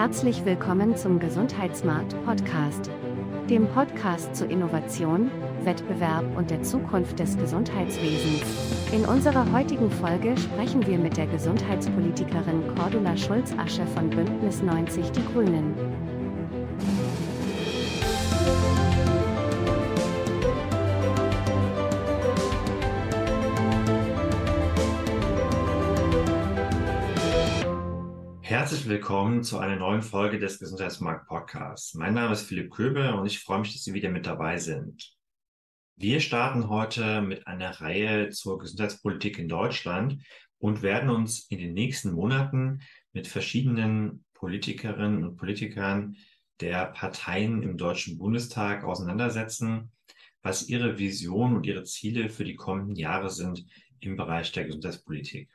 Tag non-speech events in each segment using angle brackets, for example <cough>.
Herzlich willkommen zum Gesundheitsmarkt Podcast, dem Podcast zu Innovation, Wettbewerb und der Zukunft des Gesundheitswesens. In unserer heutigen Folge sprechen wir mit der Gesundheitspolitikerin Cordula Schulz-Asche von Bündnis 90 Die Grünen. Herzlich willkommen zu einer neuen Folge des Gesundheitsmarkt Podcasts. Mein Name ist Philipp Köbel und ich freue mich, dass Sie wieder mit dabei sind. Wir starten heute mit einer Reihe zur Gesundheitspolitik in Deutschland und werden uns in den nächsten Monaten mit verschiedenen Politikerinnen und Politikern der Parteien im Deutschen Bundestag auseinandersetzen, was ihre Vision und ihre Ziele für die kommenden Jahre sind im Bereich der Gesundheitspolitik.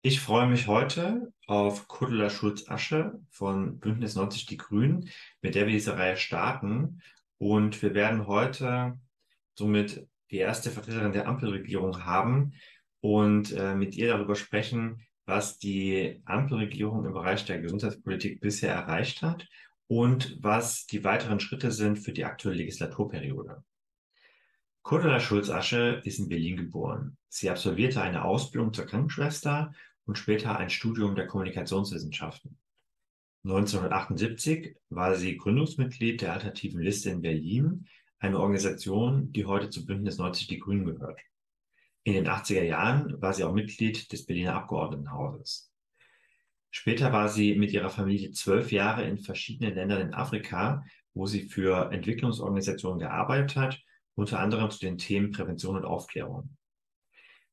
Ich freue mich heute auf Cordula Schulz-Asche von Bündnis 90 Die Grünen, mit der wir diese Reihe starten. Und wir werden heute somit die erste Vertreterin der Ampelregierung haben und äh, mit ihr darüber sprechen, was die Ampelregierung im Bereich der Gesundheitspolitik bisher erreicht hat und was die weiteren Schritte sind für die aktuelle Legislaturperiode. Cordula Schulz-Asche ist in Berlin geboren. Sie absolvierte eine Ausbildung zur Krankenschwester und später ein Studium der Kommunikationswissenschaften. 1978 war sie Gründungsmitglied der Alternativen Liste in Berlin, eine Organisation, die heute zu Bündnis 90 Die Grünen gehört. In den 80er Jahren war sie auch Mitglied des Berliner Abgeordnetenhauses. Später war sie mit ihrer Familie zwölf Jahre in verschiedenen Ländern in Afrika, wo sie für Entwicklungsorganisationen gearbeitet hat, unter anderem zu den Themen Prävention und Aufklärung.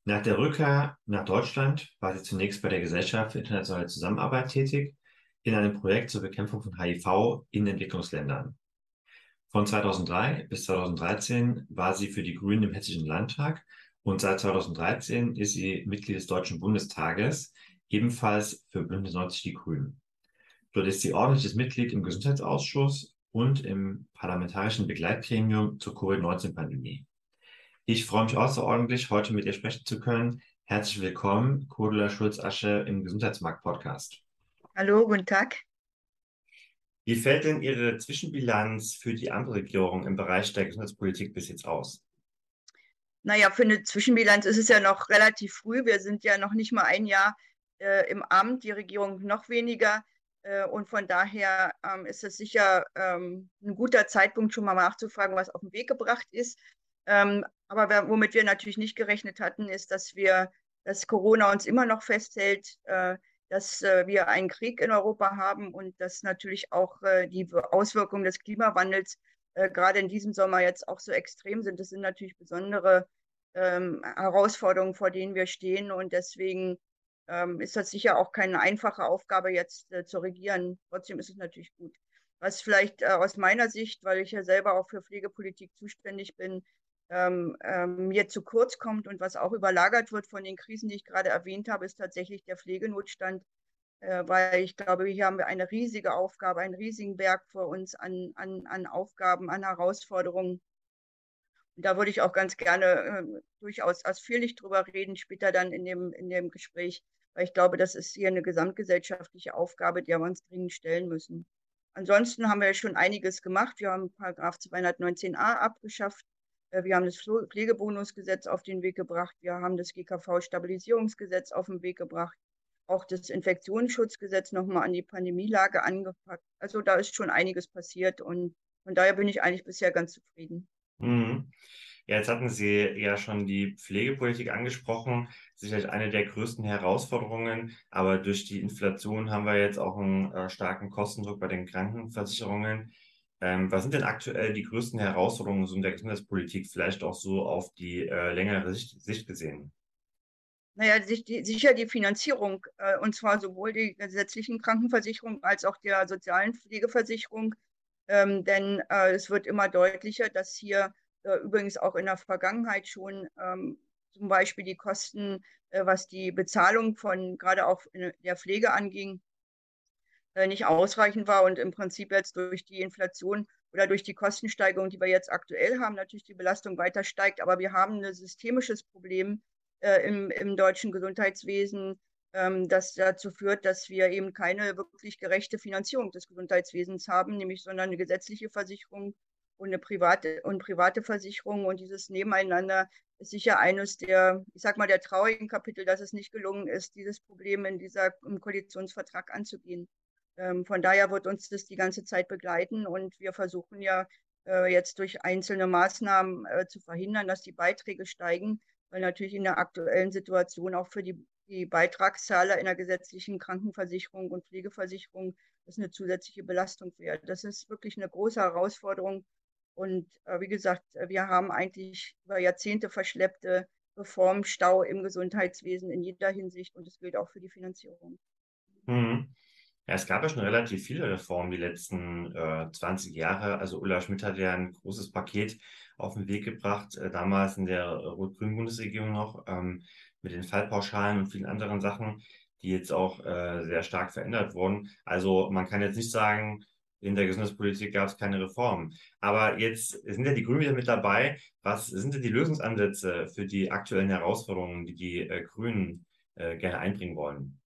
Nach der Rückkehr nach Deutschland war sie zunächst bei der Gesellschaft für internationale Zusammenarbeit tätig in einem Projekt zur Bekämpfung von HIV in Entwicklungsländern. Von 2003 bis 2013 war sie für die Grünen im Hessischen Landtag und seit 2013 ist sie Mitglied des Deutschen Bundestages, ebenfalls für Bündnis 90 Die Grünen. Dort ist sie ordentliches Mitglied im Gesundheitsausschuss und im parlamentarischen Begleitgremium zur Covid-19-Pandemie. Ich freue mich außerordentlich, heute mit ihr sprechen zu können. Herzlich willkommen, Cordula Schulz-Asche im Gesundheitsmarkt-Podcast. Hallo, guten Tag. Wie fällt denn Ihre Zwischenbilanz für die Ampelregierung im Bereich der Gesundheitspolitik bis jetzt aus? Naja, für eine Zwischenbilanz ist es ja noch relativ früh. Wir sind ja noch nicht mal ein Jahr äh, im Amt, die Regierung noch weniger. Äh, und von daher ähm, ist es sicher ähm, ein guter Zeitpunkt, schon mal nachzufragen, was auf den Weg gebracht ist. Ähm, aber womit wir natürlich nicht gerechnet hatten, ist, dass wir, dass Corona uns immer noch festhält, äh, dass äh, wir einen Krieg in Europa haben und dass natürlich auch äh, die Auswirkungen des Klimawandels äh, gerade in diesem Sommer jetzt auch so extrem sind. Das sind natürlich besondere ähm, Herausforderungen, vor denen wir stehen. Und deswegen ähm, ist das sicher auch keine einfache Aufgabe, jetzt äh, zu regieren. Trotzdem ist es natürlich gut. Was vielleicht äh, aus meiner Sicht, weil ich ja selber auch für Pflegepolitik zuständig bin, ähm, ähm, mir zu kurz kommt und was auch überlagert wird von den Krisen, die ich gerade erwähnt habe, ist tatsächlich der Pflegenotstand, äh, weil ich glaube, hier haben wir eine riesige Aufgabe, einen riesigen Berg vor uns an, an, an Aufgaben, an Herausforderungen. Und da würde ich auch ganz gerne äh, durchaus ausführlich drüber reden, später dann in dem, in dem Gespräch, weil ich glaube, das ist hier eine gesamtgesellschaftliche Aufgabe, der wir uns dringend stellen müssen. Ansonsten haben wir schon einiges gemacht. Wir haben Paragraph 219a abgeschafft. Äh, wir haben das Pflegebonusgesetz auf den Weg gebracht. Wir haben das GKV-Stabilisierungsgesetz auf den Weg gebracht. Auch das Infektionsschutzgesetz nochmal an die Pandemielage angepackt. Also da ist schon einiges passiert und von daher bin ich eigentlich bisher ganz zufrieden. Mhm. Ja, jetzt hatten Sie ja schon die Pflegepolitik angesprochen, sicherlich eine der größten Herausforderungen, aber durch die Inflation haben wir jetzt auch einen äh, starken Kostendruck bei den Krankenversicherungen. Ähm, was sind denn aktuell die größten Herausforderungen in der Gesundheitspolitik, vielleicht auch so auf die äh, längere Sicht, Sicht, gesehen? Naja, sicher die Finanzierung, äh, und zwar sowohl die gesetzlichen Krankenversicherung als auch der sozialen Pflegeversicherung. Ähm, denn äh, es wird immer deutlicher, dass hier äh, übrigens auch in der Vergangenheit schon ähm, zum Beispiel die Kosten, äh, was die Bezahlung von gerade auch der Pflege anging, nicht ausreichend war und im Prinzip jetzt durch die Inflation oder durch die Kostensteigerung, die wir jetzt aktuell haben, natürlich die Belastung weiter steigt. Aber wir haben ein systemisches Problem äh, im, im deutschen Gesundheitswesen, ähm, das dazu führt, dass wir eben keine wirklich gerechte Finanzierung des Gesundheitswesens haben, nämlich sondern eine gesetzliche Versicherung und eine private und private Versicherung und dieses Nebeneinander ist sicher eines der, ich sag mal, der traurigen Kapitel, dass es nicht gelungen ist, dieses Problem in dieser im Koalitionsvertrag anzugehen. Ähm, von daher wird uns das die ganze Zeit begleiten und wir versuchen ja äh, jetzt durch einzelne Maßnahmen äh, zu verhindern, dass die Beiträge steigen, weil natürlich in der aktuellen Situation auch für die die Beitragszahler in der gesetzlichen Krankenversicherung und Pflegeversicherung das eine zusätzliche Belastung wäre. Das ist wirklich eine große Herausforderung. Und äh, wie gesagt, wir haben eigentlich über Jahrzehnte verschleppte Reformstau im Gesundheitswesen in jeder Hinsicht und das gilt auch für die Finanzierung. Mhm. Ja, es gab ja schon relativ viele Reformen die letzten äh, 20 Jahre. Also Ulla Schmidt hat ja ein großes Paket auf den Weg gebracht, äh, damals in der rot-grünen Bundesregierung noch. Ähm, mit den Fallpauschalen und vielen anderen Sachen, die jetzt auch äh, sehr stark verändert wurden. Also man kann jetzt nicht sagen, in der Gesundheitspolitik gab es keine Reformen. Aber jetzt sind ja die Grünen wieder mit dabei. Was sind denn die Lösungsansätze für die aktuellen Herausforderungen, die die äh, Grünen äh, gerne einbringen wollen?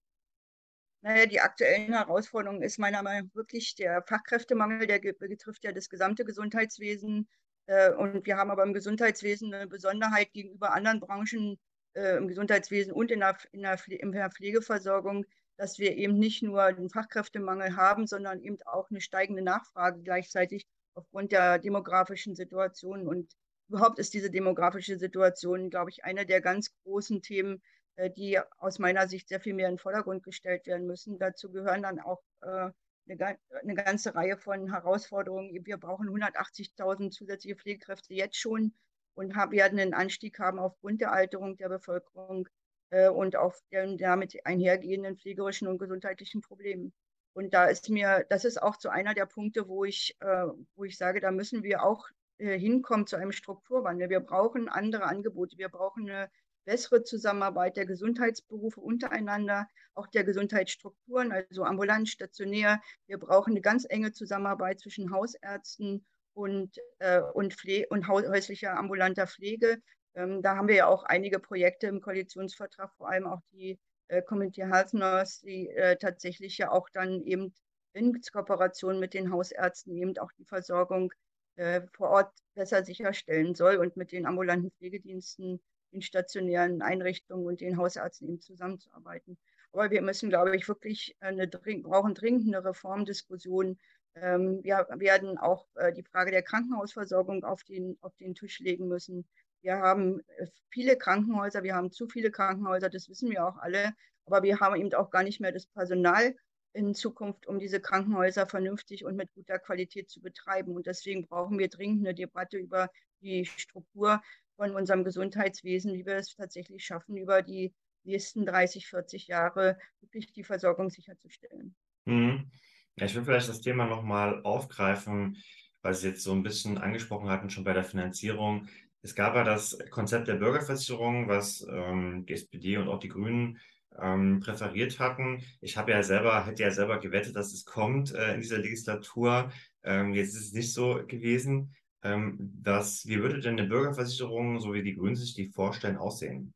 Naja, die aktuellen Herausforderungen ist meiner Meinung nach wirklich der Fachkräftemangel, der betrifft ja das gesamte Gesundheitswesen. Äh, und wir haben aber im Gesundheitswesen eine Besonderheit gegenüber anderen Branchen, äh, im Gesundheitswesen und in der, in, der, in der Pflegeversorgung, dass wir eben nicht nur den Fachkräftemangel haben, sondern eben auch eine steigende Nachfrage gleichzeitig aufgrund der demografischen Situation. Und überhaupt ist diese demografische Situation, glaube ich, eine der ganz großen Themen, die aus meiner Sicht sehr viel mehr in den Vordergrund gestellt werden müssen. Dazu gehören dann auch äh, eine, eine ganze Reihe von Herausforderungen. Wir brauchen 180.000 zusätzliche Pflegekräfte jetzt schon und werden einen Anstieg haben aufgrund der Alterung der Bevölkerung äh, und auf den damit einhergehenden pflegerischen und gesundheitlichen Problemen. Und da ist mir, das ist auch so einer der Punkte, wo ich, äh, wo ich sage, da müssen wir auch äh, hinkommen zu einem Strukturwandel. Wir brauchen andere Angebote. Wir brauchen eine bessere Zusammenarbeit der Gesundheitsberufe untereinander, auch der Gesundheitsstrukturen, also ambulant, stationär. Wir brauchen eine ganz enge Zusammenarbeit zwischen Hausärzten und, äh, und, und häuslicher ambulanter Pflege. Ähm, da haben wir ja auch einige Projekte im Koalitionsvertrag, vor allem auch die äh, Community Health Nurse, die äh, tatsächlich ja auch dann eben in Kooperation mit den Hausärzten eben auch die Versorgung äh, vor Ort besser sicherstellen soll und mit den ambulanten Pflegediensten, den stationären Einrichtungen und den Hausärzten eben zusammenzuarbeiten. Aber wir müssen, glaube ich, wirklich eine, brauchen dringend eine Reformdiskussion ähm, wir werden auch äh, die Frage der Krankenhausversorgung auf den, auf den Tisch legen müssen. Wir haben äh, viele Krankenhäuser, wir haben zu viele Krankenhäuser, das wissen wir auch alle, aber wir haben eben auch gar nicht mehr das Personal in Zukunft, um diese Krankenhäuser vernünftig und mit guter Qualität zu betreiben. Und deswegen brauchen wir dringend eine Debatte über die Struktur von unserem Gesundheitswesen, wie wir es tatsächlich schaffen, über die nächsten 30, 40 Jahre wirklich die Versorgung sicherzustellen. Mhm. Ja, ich will vielleicht das Thema nochmal aufgreifen, weil Sie jetzt so ein bisschen angesprochen hatten, schon bei der Finanzierung. Es gab ja das Konzept der Bürgerversicherung, was ähm, die SPD und auch die Grünen ähm, präferiert hatten. Ich habe ja selber, hätte ja selber gewettet, dass es kommt äh, in dieser Legislatur. Ähm, jetzt ist es nicht so gewesen. Ähm, was, wie würde denn eine Bürgerversicherung, so wie die Grünen sich die vorstellen, aussehen?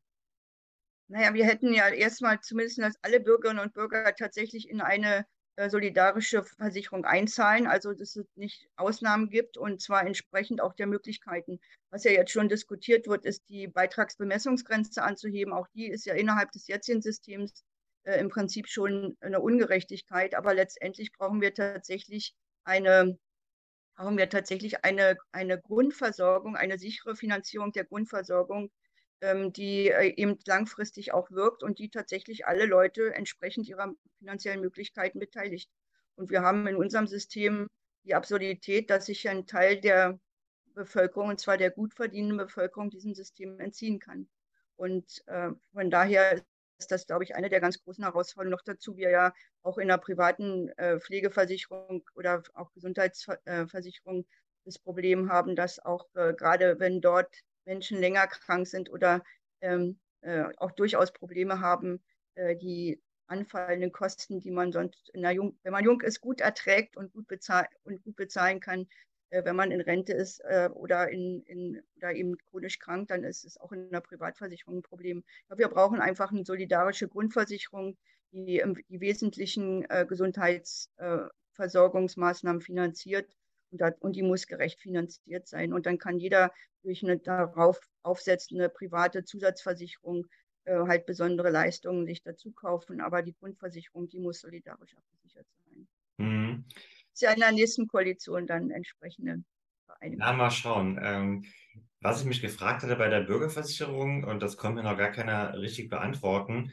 Naja, wir hätten ja erstmal zumindest, dass alle Bürgerinnen und Bürger tatsächlich in eine äh, solidarische Versicherung einzahlen, also dass es nicht Ausnahmen gibt und zwar entsprechend auch der Möglichkeiten. Was ja jetzt schon diskutiert wird, ist die Beitragsbemessungsgrenze anzuheben. Auch die ist ja innerhalb des jetzigen Systems äh, im Prinzip schon eine Ungerechtigkeit, aber letztendlich brauchen wir tatsächlich eine brauchen wir tatsächlich eine, eine Grundversorgung, eine sichere Finanzierung der Grundversorgung, ähm, die äh, eben langfristig auch wirkt und die tatsächlich alle Leute entsprechend ihrer finanziellen Möglichkeiten beteiligt. Und wir haben in unserem System die Absurdität, dass sich ein Teil der Bevölkerung, und zwar der gut verdienenden Bevölkerung, diesem System entziehen kann. Und äh, von daher ist das, glaube ich, eine der ganz großen Herausforderungen. Noch dazu, wir ja auch in der privaten äh, Pflegeversicherung oder auch Gesundheitsversicherung äh, das Problem haben, dass auch äh, gerade wenn dort Menschen länger krank sind oder ähm, äh, auch durchaus Probleme haben, äh, die anfallenden Kosten, die man sonst, Jung, wenn man jung ist, gut erträgt und gut, bezahl und gut bezahlen kann, wenn man in Rente ist äh, oder, in, in, oder eben chronisch krank, dann ist es auch in der Privatversicherung ein Problem. Wir brauchen einfach eine solidarische Grundversicherung, die die wesentlichen äh, Gesundheitsversorgungsmaßnahmen finanziert und die muss gerecht finanziert sein. Und dann kann jeder durch eine darauf aufsetzende private Zusatzversicherung äh, halt besondere Leistungen sich dazu kaufen. Aber die Grundversicherung, die muss solidarisch abgesichert sein. Mhm. In der nächsten Koalition dann entsprechende Vereinigung. Ja, mal schauen. Ähm, was ich mich gefragt hatte bei der Bürgerversicherung, und das konnte mir noch gar keiner richtig beantworten,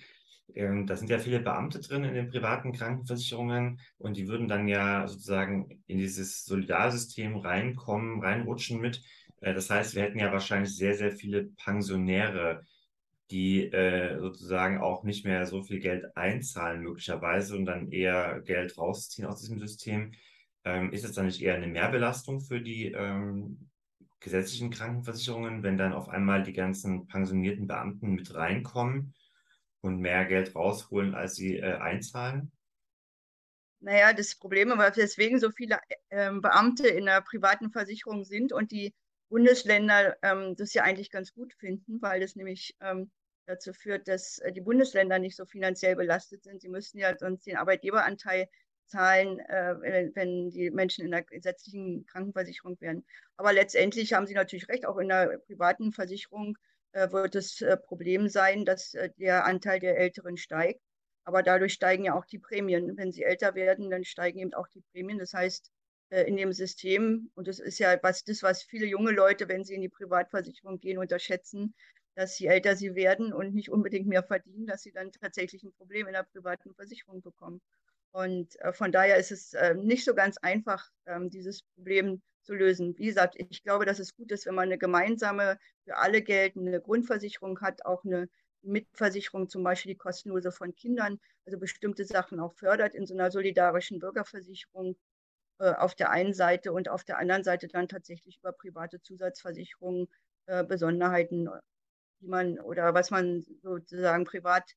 ähm, da sind ja viele Beamte drin in den privaten Krankenversicherungen und die würden dann ja sozusagen in dieses Solidarsystem reinkommen, reinrutschen mit. Äh, das heißt, wir hätten ja wahrscheinlich sehr, sehr viele Pensionäre, die äh, sozusagen auch nicht mehr so viel Geld einzahlen möglicherweise und dann eher Geld rausziehen aus diesem System. Ähm, ist es dann nicht eher eine Mehrbelastung für die ähm, gesetzlichen Krankenversicherungen, wenn dann auf einmal die ganzen pensionierten Beamten mit reinkommen und mehr Geld rausholen, als sie äh, einzahlen? Naja, das Problem, weil deswegen so viele äh, Beamte in der privaten Versicherung sind und die Bundesländer ähm, das ja eigentlich ganz gut finden, weil das nämlich ähm, dazu führt, dass äh, die Bundesländer nicht so finanziell belastet sind. Sie müssten ja sonst den Arbeitgeberanteil zahlen, äh, wenn die Menschen in der gesetzlichen Krankenversicherung wären. Aber letztendlich haben Sie natürlich recht, auch in der privaten Versicherung äh, wird das äh, Problem sein, dass äh, der Anteil der Älteren steigt. Aber dadurch steigen ja auch die Prämien. Wenn sie älter werden, dann steigen eben auch die Prämien. Das heißt, äh, in dem System, und das ist ja was, das, was viele junge Leute, wenn sie in die Privatversicherung gehen, unterschätzen, dass je älter sie werden und nicht unbedingt mehr verdienen, dass sie dann tatsächlich ein Problem in der privaten Versicherung bekommen. Und äh, von daher ist es äh, nicht so ganz einfach, ähm, dieses Problem zu lösen. Wie gesagt, ich glaube, dass es gut ist, wenn man eine gemeinsame, für alle geltende Grundversicherung hat, auch eine Mitversicherung, zum Beispiel die kostenlose von Kindern, also bestimmte Sachen auch fördert in so einer solidarischen Bürgerversicherung äh, auf der einen Seite und auf der anderen Seite dann tatsächlich über private Zusatzversicherungen äh, Besonderheiten die man oder was man sozusagen privat äh,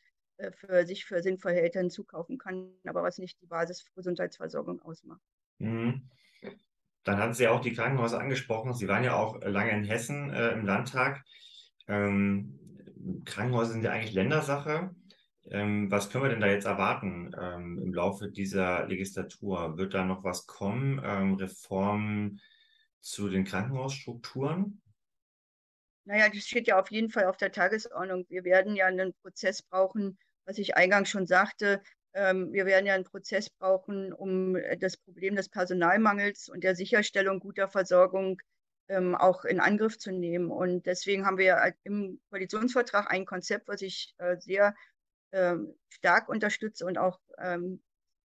für sich für sinnvoll hält, dann zukaufen kann, aber was nicht die Basis für Gesundheitsversorgung ausmacht. Mhm. Dann hatten Sie auch die Krankenhäuser angesprochen. Sie waren ja auch lange in Hessen äh, im Landtag. Ähm, Krankenhäuser sind ja eigentlich Ländersache. Ähm, was können wir denn da jetzt erwarten ähm, im Laufe dieser Legislatur? Wird da noch was kommen? Ähm, Reformen zu den Krankenhausstrukturen? Naja, das steht ja auf jeden Fall auf der Tagesordnung. Wir werden ja einen Prozess brauchen, was ich eingangs schon sagte. Ähm, wir werden ja einen Prozess brauchen, um äh, das Problem des Personalmangels und der Sicherstellung guter Versorgung ähm, auch in Angriff zu nehmen. Und deswegen haben wir im Koalitionsvertrag ein Konzept, was ich äh, sehr ähm, stark unterstütze und auch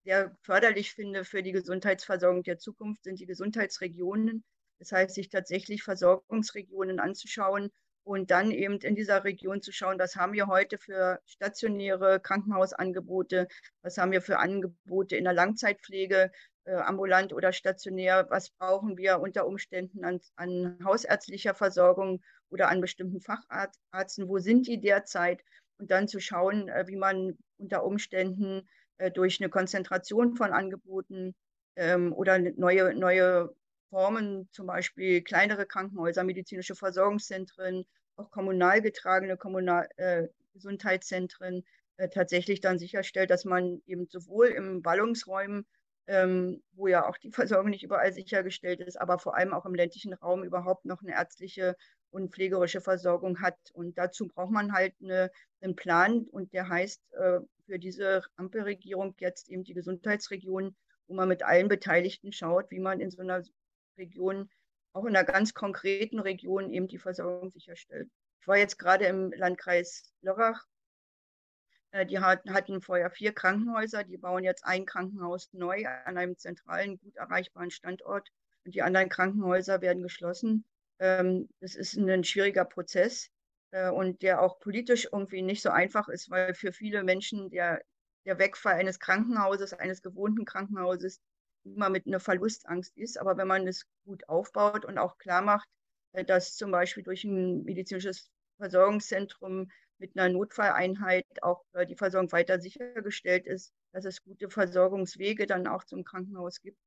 sehr förderlich finde für die Gesundheitsversorgung der Zukunft, sind die Gesundheitsregionen. Das heißt, sich tatsächlich Versorgungsregionen anzuschauen und dann eben in dieser Region zu schauen, was haben wir heute für stationäre Krankenhausangebote, was haben wir für Angebote in der Langzeitpflege, äh, ambulant oder stationär, was brauchen wir unter Umständen an, an hausärztlicher Versorgung oder an bestimmten Facharzten, wo sind die derzeit? Und dann zu schauen, äh, wie man unter Umständen äh, durch eine Konzentration von Angeboten ähm, oder neue, neue Formen, zum Beispiel kleinere Krankenhäuser, medizinische Versorgungszentren, auch kommunal getragene Kommunal äh, Gesundheitszentren äh, tatsächlich dann sicherstellt, dass man eben sowohl im Ballungsräumen, ähm, wo ja auch die Versorgung nicht überall sichergestellt ist, aber vor allem auch im ländlichen Raum überhaupt noch eine ärztliche und pflegerische Versorgung hat. Und dazu braucht man halt eine, einen Plan und der heißt äh, für diese Ampelregierung jetzt eben die Gesundheitsregion, wo man mit allen Beteiligten schaut, wie man in so einer Region, auch in einer ganz konkreten Region eben die Versorgung sicherstellt. Ich war jetzt gerade im Landkreis Lörrach. Äh, die hatten vorher vier Krankenhäuser, die bauen jetzt ein Krankenhaus neu an einem zentralen, gut erreichbaren Standort und die anderen Krankenhäuser werden geschlossen. Ähm, das ist ein schwieriger Prozess äh, und der auch politisch irgendwie nicht so einfach ist, weil für viele Menschen der, der Wegfall eines Krankenhauses, eines gewohnten Krankenhauses, immer mit einer Verlustangst ist. Aber wenn man es gut aufbaut und auch klar macht, äh, dass zum Beispiel durch ein medizinisches Versorgungszentrum mit einer Notfalleinheit auch äh, die Versorgung weiter sichergestellt ist, dass es gute Versorgungswege dann auch zum Krankenhaus gibt,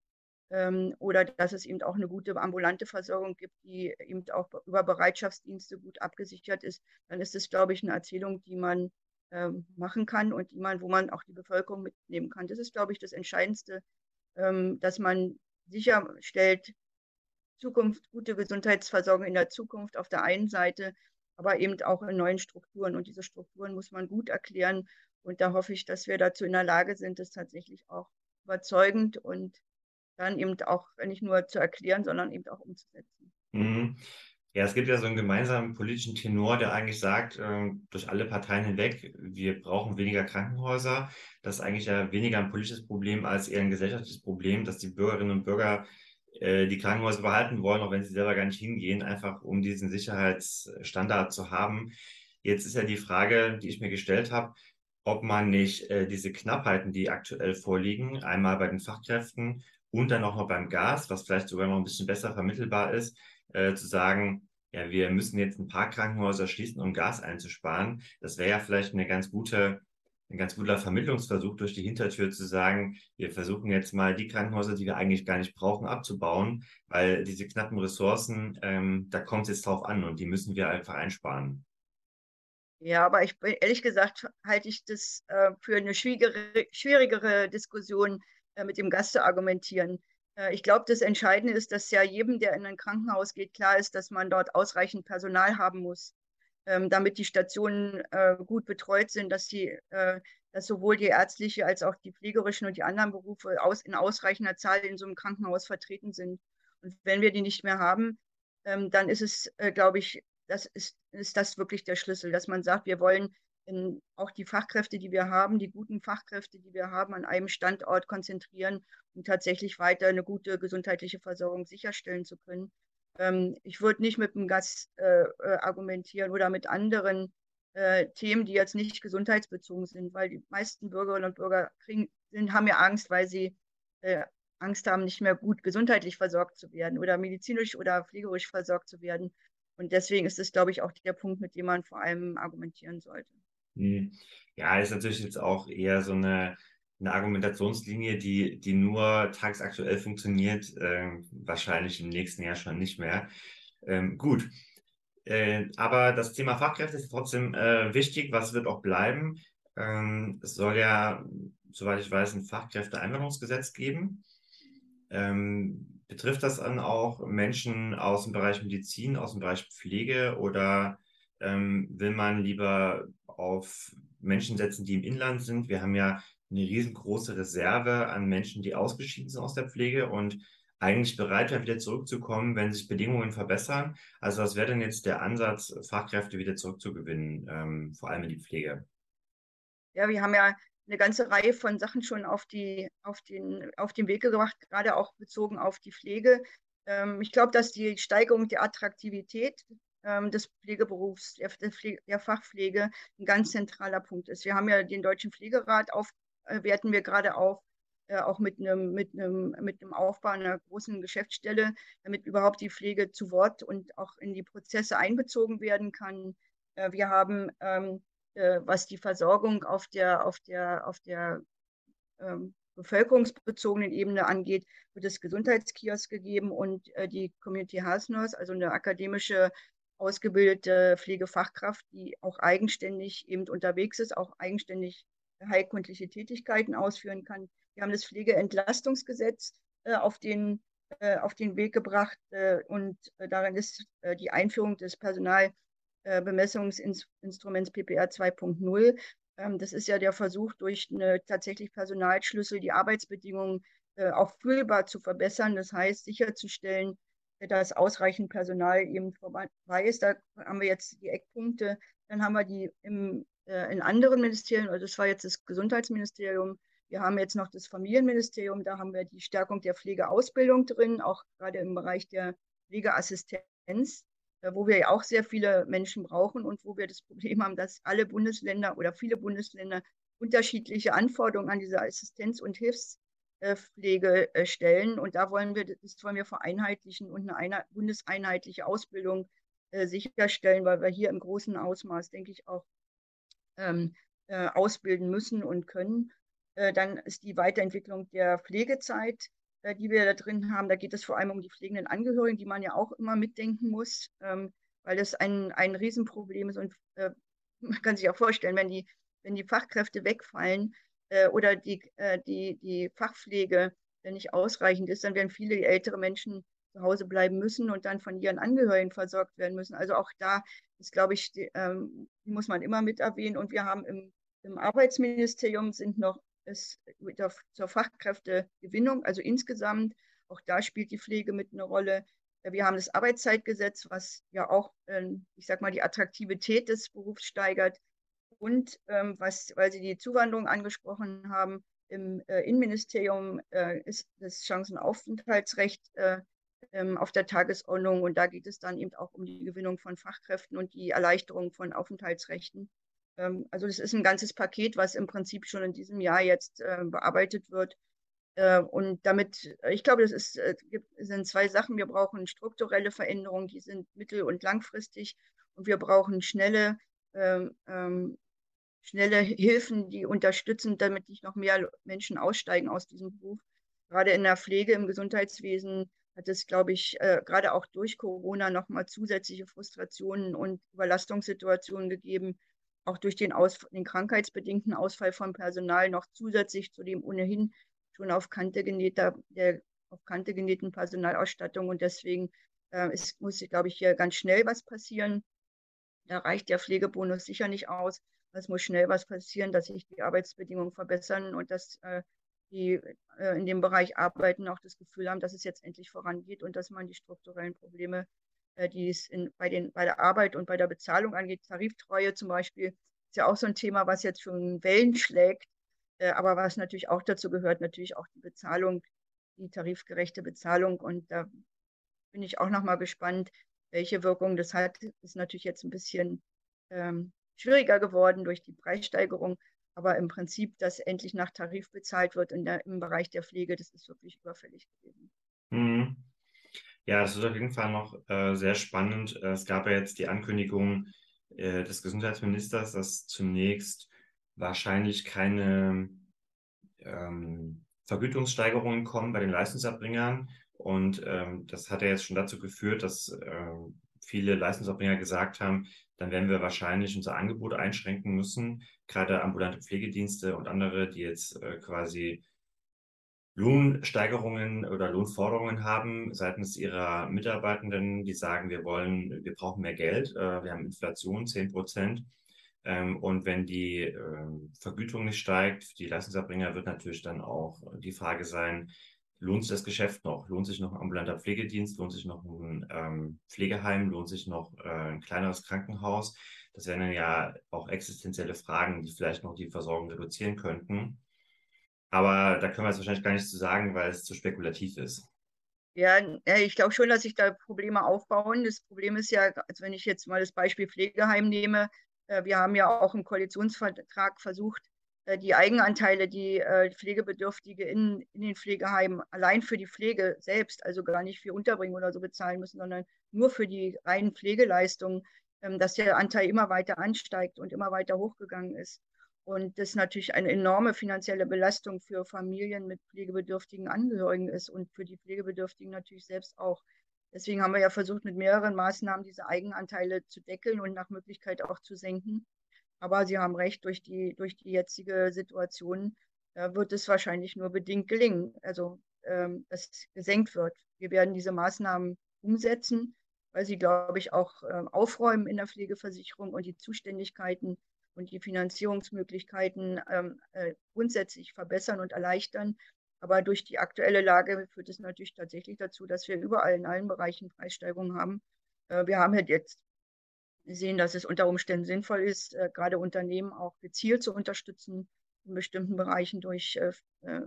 ähm, oder dass es eben auch eine gute ambulante Versorgung gibt, die eben auch über Bereitschaftsdienste gut abgesichert ist, dann ist es, glaube ich, eine Erzählung, die man ähm, machen kann und die man, wo man auch die Bevölkerung mitnehmen kann. Das ist, glaube ich, das Entscheidendste, dass man sicherstellt, Zukunft, gute Gesundheitsversorgung in der Zukunft auf der einen Seite, aber eben auch in neuen Strukturen. Und diese Strukturen muss man gut erklären. Und da hoffe ich, dass wir dazu in der Lage sind, das tatsächlich auch überzeugend und dann eben auch nicht nur zu erklären, sondern eben auch umzusetzen. Mhm. Ja, es gibt ja so einen gemeinsamen politischen Tenor, der eigentlich sagt, äh, durch alle Parteien hinweg, wir brauchen weniger Krankenhäuser. Das ist eigentlich ja weniger ein politisches Problem als eher ein gesellschaftliches Problem, dass die Bürgerinnen und Bürger äh, die Krankenhäuser behalten wollen, auch wenn sie selber gar nicht hingehen, einfach um diesen Sicherheitsstandard zu haben. Jetzt ist ja die Frage, die ich mir gestellt habe, ob man nicht äh, diese Knappheiten, die aktuell vorliegen, einmal bei den Fachkräften und dann auch noch beim Gas, was vielleicht sogar noch ein bisschen besser vermittelbar ist, äh, zu sagen, ja, wir müssen jetzt ein paar Krankenhäuser schließen, um Gas einzusparen. Das wäre ja vielleicht eine ganz gute, ein ganz guter Vermittlungsversuch durch die Hintertür zu sagen, wir versuchen jetzt mal die Krankenhäuser, die wir eigentlich gar nicht brauchen, abzubauen, weil diese knappen Ressourcen, ähm, da kommt es jetzt drauf an und die müssen wir einfach einsparen. Ja, aber ich ehrlich gesagt halte ich das äh, für eine schwierigere, schwierigere Diskussion äh, mit dem Gast zu argumentieren. Äh, ich glaube, das Entscheidende ist, dass ja jedem, der in ein Krankenhaus geht, klar ist, dass man dort ausreichend Personal haben muss, ähm, damit die Stationen äh, gut betreut sind, dass, die, dass sowohl die ärztliche als auch die pflegerischen und die anderen Berufe in ausreichender Zahl in so einem Krankenhaus vertreten sind. Und wenn wir die nicht mehr haben, ähm, dann ist es, glaube ich, das ist, ist das wirklich der Schlüssel, dass man sagt, wir wollen in, auch die Fachkräfte, die wir haben, die guten Fachkräfte, die wir haben, an einem Standort konzentrieren, um tatsächlich weiter eine gute gesundheitliche Versorgung sicherstellen zu können. Ähm, ich würde nicht mit dem Gas äh, äh, argumentieren oder mit anderen äh, Themen, die jetzt nicht gesundheitsbezogen sind, weil die meisten Bürgerinnen und Bürger kriegen, sind, haben ja Angst, weil sie äh, Angst haben, nicht mehr gut gesundheitlich versorgt zu werden oder medizinisch oder pflegerisch versorgt zu werden. Und deswegen ist es, glaube ich, auch der Punkt, mit dem man vor allem argumentieren sollte. Hm. Ja, ist natürlich jetzt auch eher so eine, eine Argumentationslinie, die, die nur tagsaktuell funktioniert, äh, wahrscheinlich im nächsten Jahr schon nicht mehr. Ähm, gut. Äh, aber das Thema Fachkräfte ist trotzdem äh, wichtig. Was wird auch bleiben? Ähm, es soll ja, soweit ich weiß, ein Fachkräfteeinwanderungsgesetz geben. Ähm, betrifft das dann auch Menschen aus dem Bereich Medizin, aus dem Bereich Pflege oder ähm, will man lieber auf Menschen setzen, die im Inland sind. Wir haben ja eine riesengroße Reserve an Menschen, die ausgeschieden sind aus der Pflege und eigentlich bereit wären, wieder zurückzukommen, wenn sich Bedingungen verbessern. Also was wäre denn jetzt der Ansatz, Fachkräfte wieder zurückzugewinnen, ähm, vor allem in die Pflege? Ja, wir haben ja eine ganze Reihe von Sachen schon auf, die, auf, den, auf den Weg gebracht, gerade auch bezogen auf die Pflege. Ähm, ich glaube, dass die Steigerung der Attraktivität des Pflegeberufs, der, Pflege, der, Fachpflege ein ganz zentraler Punkt ist. Wir haben ja den Deutschen Pflegerat auf, äh, werten wir gerade auf, äh, auch mit einem, mit, mit Aufbau einer großen Geschäftsstelle, damit überhaupt die Pflege zu Wort und auch in die Prozesse einbezogen werden kann. Äh, wir haben, ähm, äh, was die Versorgung auf der, auf der, auf der ähm, bevölkerungsbezogenen Ebene angeht, wird es Gesundheitskiosk gegeben und äh, die Community Health Nurse, also eine akademische ausgebildete Pflegefachkraft, die auch eigenständig eben unterwegs ist, auch eigenständig heilkundliche Tätigkeiten ausführen kann. Wir haben das Pflegeentlastungsgesetz äh, auf, den, äh, auf den Weg gebracht äh, und äh, darin ist äh, die Einführung des Personalbemessungsinstruments PPR 2.0. Ähm, das ist ja der Versuch, durch eine tatsächlich Personalschlüssel die Arbeitsbedingungen äh, auch fühlbar zu verbessern. Das heißt, sicherzustellen, dass ausreichend Personal eben vorbei ist. Da haben wir jetzt die Eckpunkte. Dann haben wir die im, äh, in anderen Ministerien, also das war jetzt das Gesundheitsministerium. Wir haben jetzt noch das Familienministerium, da haben wir die Stärkung der Pflegeausbildung drin, auch gerade im Bereich der Pflegeassistenz, äh, wo wir ja auch sehr viele Menschen brauchen und wo wir das Problem haben, dass alle Bundesländer oder viele Bundesländer unterschiedliche Anforderungen an diese Assistenz- und Hilfs- Pflegestellen. Und da wollen wir, das wollen wir vereinheitlichen und eine bundeseinheitliche Ausbildung äh, sicherstellen, weil wir hier im großen Ausmaß, denke ich, auch ähm, äh, ausbilden müssen und können. Äh, dann ist die Weiterentwicklung der Pflegezeit äh, die wir da drin haben. Da geht es vor allem um die pflegenden Angehörigen, die man ja auch immer mitdenken muss, ähm, weil das ein, ein Riesenproblem ist. Und äh, <laughs> man kann sich auch vorstellen, wenn die, wenn die Fachkräfte wegfallen äh, oder die, äh, die, die Fachpflege nicht ausreichend ist, dann werden viele ältere Menschen zu Hause bleiben müssen und dann von ihren Angehörigen versorgt werden müssen. Also auch da ist, glaube ich, die, ähm, die muss man immer mit erwähnen. Und wir haben im, im Arbeitsministerium sind noch es, zur Fachkräftegewinnung, also insgesamt, auch da spielt die Pflege mit eine Rolle. Wir haben das Arbeitszeitgesetz, was ja auch, ähm, ich sag mal, die Attraktivität des Berufs steigert. Und ähm, was, weil Sie die Zuwanderung angesprochen haben, im äh, Innenministerium äh, ist das Chancenaufenthaltsrecht äh, ähm, auf der Tagesordnung und da geht es dann eben auch um die Gewinnung von Fachkräften und die Erleichterung von Aufenthaltsrechten. Ähm, also das ist ein ganzes Paket, was im Prinzip schon in diesem Jahr jetzt äh, bearbeitet wird. Äh, und damit, ich glaube, das ist, äh, sind zwei Sachen. Wir brauchen strukturelle Veränderungen, die sind mittel- und langfristig. Und wir brauchen schnelle, ähm, ähm, schnelle Hilfen, die unterstützen, damit nicht noch mehr Menschen aussteigen aus diesem Beruf. Gerade in der Pflege, im Gesundheitswesen hat es, glaube ich, äh, gerade auch durch Corona nochmal zusätzliche Frustrationen und Überlastungssituationen gegeben, auch durch den, Aus den krankheitsbedingten Ausfall von Personal noch zusätzlich zu dem ohnehin schon auf Kante genähter, der auf Kante genähten Personalausstattung. Und deswegen äh, es muss, glaube ich, hier ganz schnell was passieren. Da reicht der Pflegebonus sicher nicht aus. Es muss schnell was passieren, dass sich die Arbeitsbedingungen verbessern und dass äh, die äh, in dem Bereich arbeiten, auch das Gefühl haben, dass es jetzt endlich vorangeht und dass man die strukturellen Probleme, äh, die es in, bei, den, bei der Arbeit und bei der Bezahlung angeht, Tariftreue zum Beispiel, ist ja auch so ein Thema, was jetzt schon Wellen schlägt, äh, aber was natürlich auch dazu gehört, natürlich auch die Bezahlung, die tarifgerechte Bezahlung. Und da bin ich auch nochmal gespannt, welche Wirkung das hat. Ist natürlich jetzt ein bisschen ähm, schwieriger geworden durch die Preissteigerung. Aber im Prinzip, dass endlich nach Tarif bezahlt wird der, im Bereich der Pflege, das ist wirklich überfällig gewesen. Mhm. Ja, das ist auf jeden Fall noch äh, sehr spannend. Äh, es gab ja jetzt die Ankündigung äh, des Gesundheitsministers, dass zunächst wahrscheinlich keine ähm, Vergütungssteigerungen kommen bei den Leistungserbringern. Und ähm, das hat ja jetzt schon dazu geführt, dass äh, viele Leistungserbringer gesagt haben, dann werden wir wahrscheinlich unser Angebot einschränken müssen. Gerade ambulante Pflegedienste und andere, die jetzt äh, quasi Lohnsteigerungen oder Lohnforderungen haben seitens ihrer Mitarbeitenden, die sagen, wir wollen, wir brauchen mehr Geld, äh, wir haben Inflation 10 Prozent. Ähm, und wenn die äh, Vergütung nicht steigt die Leistungserbringer, wird natürlich dann auch die Frage sein, lohnt sich das Geschäft noch? Lohnt sich noch ein ambulanter Pflegedienst? Lohnt sich noch ein ähm, Pflegeheim? Lohnt sich noch äh, ein kleineres Krankenhaus? Das wären ja auch existenzielle Fragen, die vielleicht noch die Versorgung reduzieren könnten. Aber da können wir jetzt wahrscheinlich gar nichts zu sagen, weil es zu spekulativ ist. Ja, ich glaube schon, dass sich da Probleme aufbauen. Das Problem ist ja, also wenn ich jetzt mal das Beispiel Pflegeheim nehme, äh, wir haben ja auch im Koalitionsvertrag versucht, äh, die Eigenanteile, die äh, Pflegebedürftige in, in den Pflegeheimen allein für die Pflege selbst, also gar nicht für Unterbringen oder so bezahlen müssen, sondern nur für die reinen Pflegeleistungen, ähm, dass der Anteil immer weiter ansteigt und immer weiter hochgegangen ist. Und das natürlich eine enorme finanzielle Belastung für Familien mit pflegebedürftigen Angehörigen ist und für die Pflegebedürftigen natürlich selbst auch. Deswegen haben wir ja versucht, mit mehreren Maßnahmen diese Eigenanteile zu deckeln und nach Möglichkeit auch zu senken. Aber Sie haben recht, durch die, durch die jetzige Situation äh, wird es wahrscheinlich nur bedingt gelingen, also ähm, dass gesenkt wird. Wir werden diese Maßnahmen umsetzen, weil sie, glaube ich, auch äh, aufräumen in der Pflegeversicherung und die Zuständigkeiten und die Finanzierungsmöglichkeiten ähm, äh, grundsätzlich verbessern und erleichtern. Aber durch die aktuelle Lage führt es natürlich tatsächlich dazu, dass wir überall in allen Bereichen Preissteigerungen haben. Äh, wir haben halt jetzt sehen, dass es unter Umständen sinnvoll ist, äh, gerade Unternehmen auch gezielt zu unterstützen in bestimmten Bereichen durch äh, äh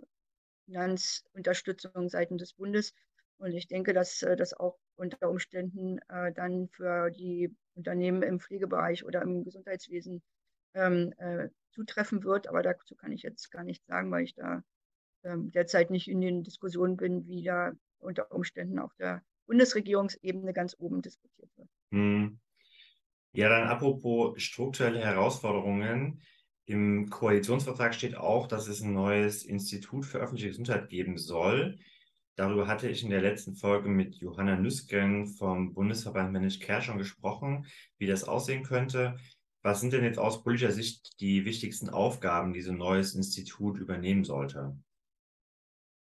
Finanzunterstützung seitens des Bundes. Und ich denke, dass äh, das auch unter Umständen äh, dann für die Unternehmen im Pflegebereich oder im Gesundheitswesen ähm, äh, zutreffen wird. Aber dazu kann ich jetzt gar nichts sagen, weil ich da ähm, derzeit nicht in den Diskussionen bin, wie da unter Umständen auf der Bundesregierungsebene ganz oben diskutiert wird. Hm. Ja, dann apropos strukturelle Herausforderungen. Im Koalitionsvertrag steht auch, dass es ein neues Institut für öffentliche Gesundheit geben soll. Darüber hatte ich in der letzten Folge mit Johanna Nüsken vom Bundesverband Managed Care schon gesprochen, wie das aussehen könnte. Was sind denn jetzt aus politischer Sicht die wichtigsten Aufgaben, die so ein neues Institut übernehmen sollte?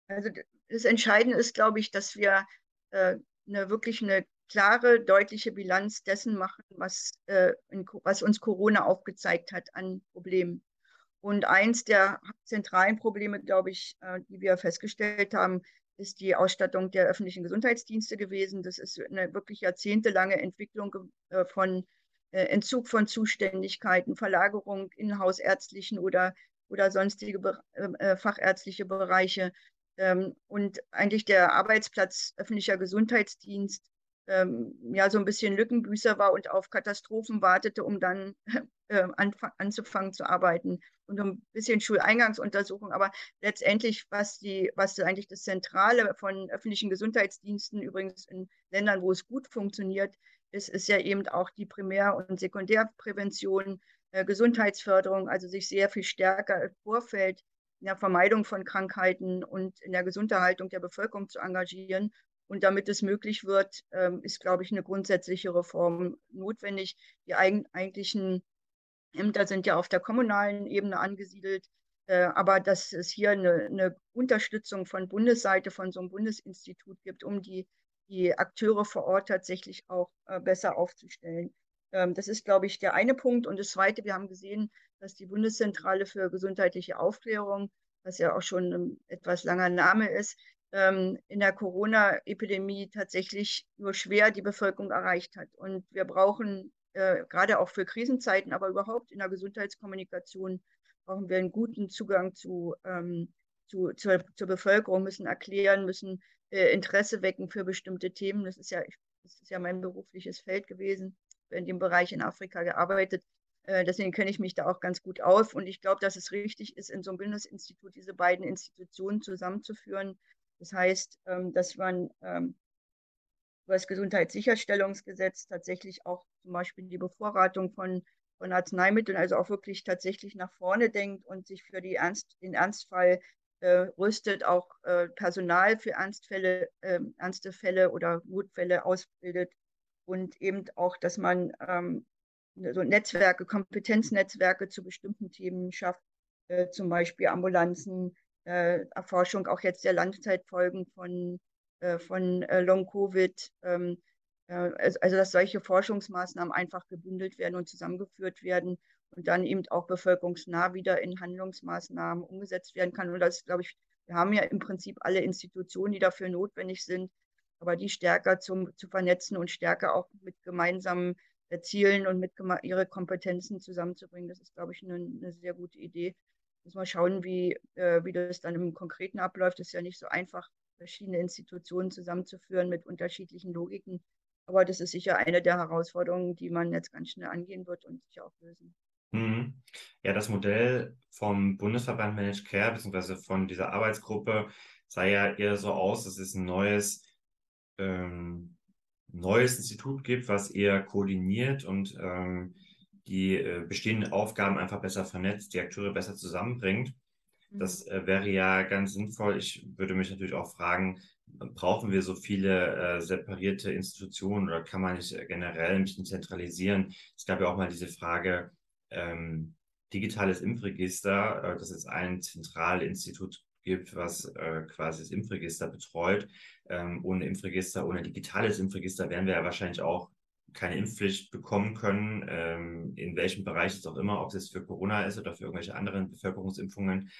Also das Entscheidende ist, glaube ich, dass wir äh, eine, wirklich eine klare, deutliche Bilanz dessen machen, was, äh, in, was uns Corona aufgezeigt hat an Problemen. Und eins der zentralen Probleme, glaube ich, äh, die wir festgestellt haben, ist die Ausstattung der öffentlichen Gesundheitsdienste gewesen. Das ist eine wirklich jahrzehntelange Entwicklung äh, von äh, Entzug von Zuständigkeiten, Verlagerung in hausärztlichen oder, oder sonstige äh, fachärztliche Bereiche. Ähm, und eigentlich der Arbeitsplatz öffentlicher Gesundheitsdienst ähm, ja so ein bisschen Lückenbüßer war und auf Katastrophen wartete, um dann <laughs> äh, anzufangen zu arbeiten und ein bisschen Schuleingangsuntersuchung. Aber letztendlich, was die, was eigentlich das Zentrale von öffentlichen Gesundheitsdiensten, übrigens in Ländern, wo es gut funktioniert, ist, ist ja eben auch die Primär- und Sekundärprävention, äh, Gesundheitsförderung, also sich sehr viel stärker im Vorfeld in der Vermeidung von Krankheiten und in der Gesunderhaltung der Bevölkerung zu engagieren. Und damit es möglich wird, ähm, ist, glaube ich, eine grundsätzliche Reform notwendig. Die eigentlichen Ämter sind ja auf der kommunalen Ebene angesiedelt. Äh, aber dass es hier eine, eine, Unterstützung von Bundesseite, von so einem Bundesinstitut gibt, um die, die Akteure vor Ort tatsächlich auch äh, besser aufzustellen. Ähm, das ist, glaube ich, der eine Punkt. Und das zweite, wir haben gesehen, dass die Bundeszentrale für gesundheitliche Aufklärung, was ja auch schon ein etwas langer Name ist, ähm, in der Corona-Epidemie tatsächlich nur schwer die Bevölkerung erreicht hat. Und wir brauchen äh, gerade auch für Krisenzeiten, aber überhaupt in der Gesundheitskommunikation brauchen wir einen guten Zugang zu, ähm, zu, zur, zur, Bevölkerung, müssen erklären, müssen äh, Interesse wecken für bestimmte Themen. Das ist ja, das ist ja mein berufliches Feld gewesen, in dem Bereich in Afrika gearbeitet. Äh, deswegen kenne ich mich da auch ganz gut auf. Und ich glaube, dass es richtig ist, in so einem Bildungsinstitut diese beiden Institutionen zusammenzuführen. Das heißt, ähm, dass man ähm, über das Gesundheitssicherstellungsgesetz tatsächlich auch zum Beispiel die Bevorratung von, von Arzneimitteln, also auch wirklich tatsächlich nach vorne denkt und sich für die Ernst, den Ernstfall äh, rüstet, auch äh, Personal für Ernstfälle, äh, ernste Fälle oder Notfälle ausbildet und eben auch, dass man ähm, so Netzwerke, Kompetenznetzwerke zu bestimmten Themen schafft, äh, zum Beispiel Ambulanzen, äh, Erforschung auch jetzt der Langzeitfolgen von äh, von äh, Long-Covid. Ähm, äh, also, dass solche Forschungsmaßnahmen einfach gebündelt werden und zusammengeführt werden und dann eben auch bevölkerungsnah wieder in Handlungsmaßnahmen umgesetzt werden kann. Und das, glaube ich, wir haben ja im Prinzip alle Institutionen, die dafür notwendig sind, aber die stärker zum, zu vernetzen und stärker auch mit gemeinsamen Zielen und mit ihre Kompetenzen zusammenzubringen, das ist, glaube ich, eine, eine sehr gute Idee. Muss man schauen, wie, äh, wie das dann im Konkreten abläuft. Das ist ja nicht so einfach, verschiedene Institutionen zusammenzuführen mit unterschiedlichen Logiken. Aber das ist sicher eine der Herausforderungen, die man jetzt ganz schnell angehen wird und sich auch lösen. Mhm. Ja, das Modell vom Bundesverband Managed Care beziehungsweise von dieser Arbeitsgruppe sah ja eher so aus, dass es ein neues, ähm, neues Institut gibt, was eher koordiniert und ähm, die äh, bestehenden Aufgaben einfach besser vernetzt, die Akteure besser zusammenbringt. Das äh, wäre ja ganz sinnvoll. Ich würde mich natürlich auch fragen, brauchen wir so viele äh, separierte Institutionen oder kann man nicht generell ein bisschen zentralisieren? Es gab ja auch mal diese Frage, ähm, digitales Impfregister, äh, dass es ein Zentralinstitut gibt, was äh, quasi das Impfregister betreut. Ähm, ohne Impfregister, ohne digitales Impfregister wären wir ja wahrscheinlich auch keine Impfpflicht bekommen können, ähm, in welchem Bereich es auch immer, ob es für Corona ist oder für irgendwelche anderen Bevölkerungsimpfungen.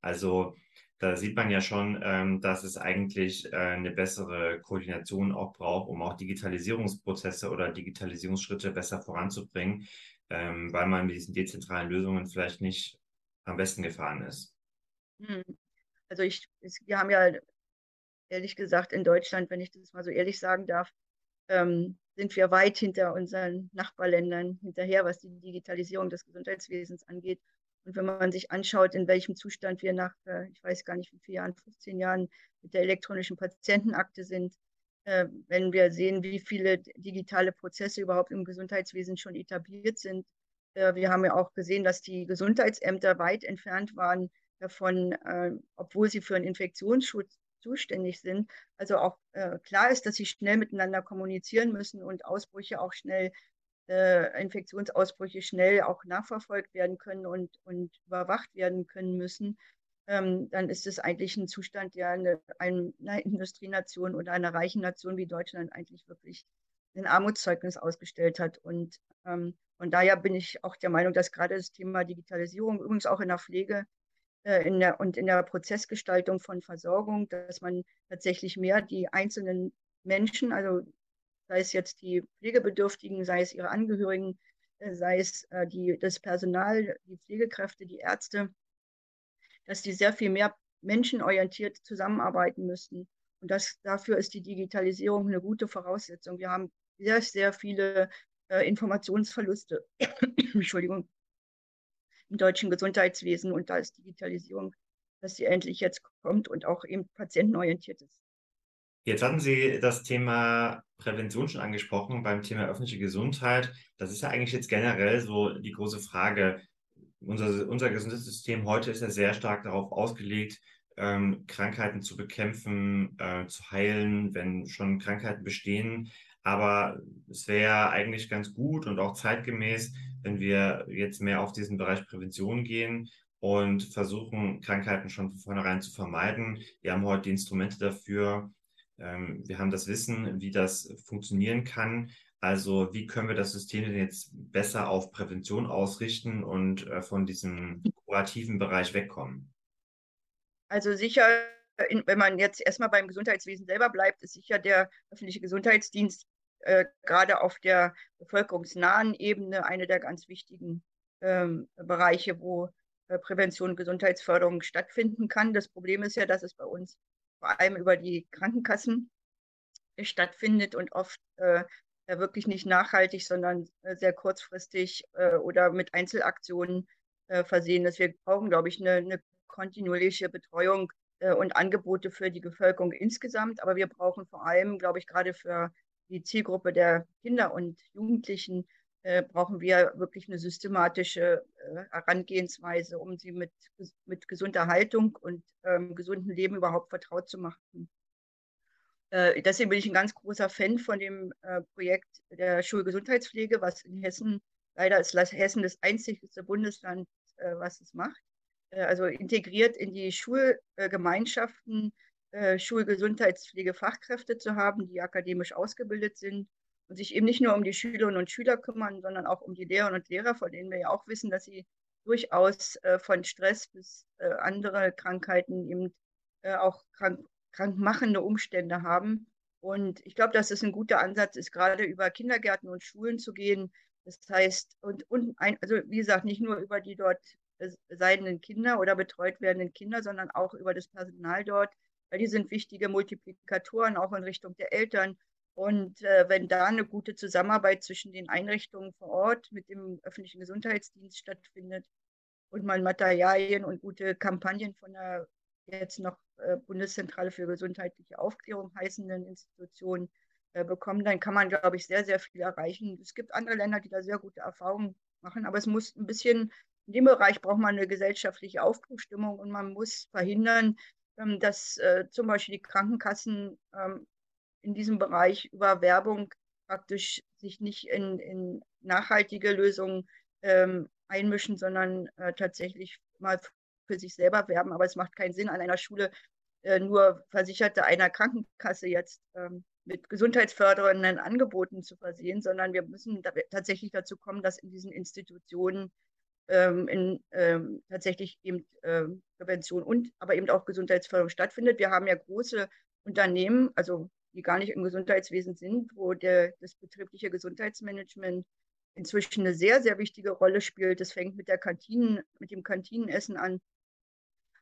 Also da sieht man ja schon, ähm, dass es eigentlich äh, eine bessere Koordination auch braucht, um auch Digitalisierungsprozesse oder Digitalisierungsschritte besser voranzubringen, ähm, weil man mit diesen dezentralen Lösungen vielleicht nicht am besten gefahren ist. Hm. Also ich, wir haben ja ehrlich gesagt in Deutschland, wenn ich das mal so ehrlich sagen darf, ähm, sind wir weit hinter unseren Nachbarländern hinterher, was die Digitalisierung des Gesundheitswesens angeht. Und wenn man sich anschaut, in welchem Zustand wir nach, äh, ich weiß gar nicht wie viele Jahren, 15 Jahren mit der elektronischen Patientenakte sind, äh, wenn wir sehen, wie viele digitale Prozesse überhaupt im Gesundheitswesen schon etabliert sind. Äh, wir haben ja auch gesehen, dass die Gesundheitsämter weit entfernt waren davon, obwohl sie für einen Infektionsschutz zuständig sind. Also auch äh, klar ist, dass sie schnell miteinander kommunizieren müssen und Ausbrüche auch schnell, äh, Infektionsausbrüche schnell auch nachverfolgt werden können und, und überwacht werden können müssen. Ähm, dann ist es eigentlich ein Zustand, der eine, eine Industrienation oder einer reichen Nation wie Deutschland eigentlich wirklich ein Armutszeugnis ausgestellt hat. Und ähm, von daher bin ich auch der Meinung, dass gerade das Thema Digitalisierung, übrigens auch in der Pflege in der, und in der Prozessgestaltung von Versorgung, dass man tatsächlich mehr die einzelnen Menschen, also sei es jetzt die Pflegebedürftigen, sei es ihre Angehörigen, äh, sei es äh, die, das Personal, die Pflegekräfte, die Ärzte, dass die sehr viel mehr menschenorientiert zusammenarbeiten müssen. Und das, dafür ist die Digitalisierung eine gute Voraussetzung. Wir haben sehr, sehr viele äh, Informationsverluste. <coughs> Entschuldigung im deutschen Gesundheitswesen und da ist Digitalisierung, dass sie endlich jetzt kommt und auch eben patientenorientiert ist. Jetzt hatten Sie das Thema Prävention schon angesprochen beim Thema öffentliche Gesundheit. Das ist ja eigentlich jetzt generell so die große Frage. Unser, unser Gesundheitssystem heute ist ja sehr stark darauf ausgelegt, ähm, Krankheiten zu bekämpfen, äh, zu heilen, wenn schon Krankheiten bestehen. Aber es wäre eigentlich ganz gut und auch zeitgemäß, wenn wir jetzt mehr auf diesen Bereich Prävention gehen und versuchen, Krankheiten schon von vornherein zu vermeiden. Wir haben heute die Instrumente dafür. Ähm, wir haben das Wissen, wie das funktionieren kann. Also wie können wir das System denn jetzt besser auf Prävention ausrichten und äh, von diesem kurativen Bereich wegkommen? Also sicher, wenn man jetzt erstmal beim Gesundheitswesen selber bleibt, ist sicher der öffentliche Gesundheitsdienst äh, gerade auf der bevölkerungsnahen Ebene eine der ganz wichtigen ähm, Bereiche, wo äh, Prävention und Gesundheitsförderung stattfinden kann. Das Problem ist ja, dass es bei uns vor allem über die Krankenkassen stattfindet und oft äh, wirklich nicht nachhaltig, sondern äh, sehr kurzfristig äh, oder mit Einzelaktionen äh, versehen ist. Wir brauchen, glaube ich, eine, eine kontinuierliche Betreuung und Angebote für die Bevölkerung insgesamt. Aber wir brauchen vor allem, glaube ich, gerade für die Zielgruppe der Kinder und Jugendlichen äh, brauchen wir wirklich eine systematische äh, Herangehensweise, um sie mit, mit gesunder Haltung und ähm, gesundem Leben überhaupt vertraut zu machen. Äh, deswegen bin ich ein ganz großer Fan von dem äh, Projekt der Schulgesundheitspflege, was in Hessen, leider ist Hessen das einzigste Bundesland, äh, was es macht. Äh, also integriert in die Schulgemeinschaften äh, Schulgesundheitspflegefachkräfte zu haben, die akademisch ausgebildet sind und sich eben nicht nur um die Schülerinnen und Schüler kümmern, sondern auch um die Lehrerinnen und Lehrer, von denen wir ja auch wissen, dass sie durchaus äh, von Stress bis äh, andere Krankheiten eben äh, auch krank, krankmachende Umstände haben. Und ich glaube, dass es ein guter Ansatz ist, gerade über Kindergärten und Schulen zu gehen. Das heißt, und, und ein, also wie gesagt, nicht nur über die dort seienden Kinder oder betreut werdenden Kinder, sondern auch über das Personal dort, weil die sind wichtige Multiplikatoren auch in Richtung der Eltern. Und äh, wenn da eine gute Zusammenarbeit zwischen den Einrichtungen vor Ort mit dem öffentlichen Gesundheitsdienst stattfindet und man Materialien und gute Kampagnen von der jetzt noch äh, Bundeszentrale für gesundheitliche Aufklärung heißenden Institutionen äh, bekommen, dann kann man, glaube ich, sehr, sehr viel erreichen. Es gibt andere Länder, die da sehr gute Erfahrungen machen, aber es muss ein bisschen, in dem Bereich braucht man eine gesellschaftliche Aufbruchstimmung und man muss verhindern, ähm, dass äh, zum Beispiel die Krankenkassen ähm, in diesem Bereich über Werbung praktisch sich nicht in, in nachhaltige Lösungen ähm, einmischen, sondern äh, tatsächlich mal für sich selber werben. Aber es macht keinen Sinn, an einer Schule äh, nur Versicherte einer Krankenkasse jetzt ähm, mit gesundheitsfördernden Angeboten zu versehen, sondern wir müssen da tatsächlich dazu kommen, dass in diesen Institutionen ähm, in ähm, tatsächlich eben ähm, Prävention und aber eben auch Gesundheitsförderung stattfindet. Wir haben ja große Unternehmen, also die gar nicht im Gesundheitswesen sind, wo der, das betriebliche Gesundheitsmanagement inzwischen eine sehr, sehr wichtige Rolle spielt. Das fängt mit der Kantinen, mit dem Kantinenessen an,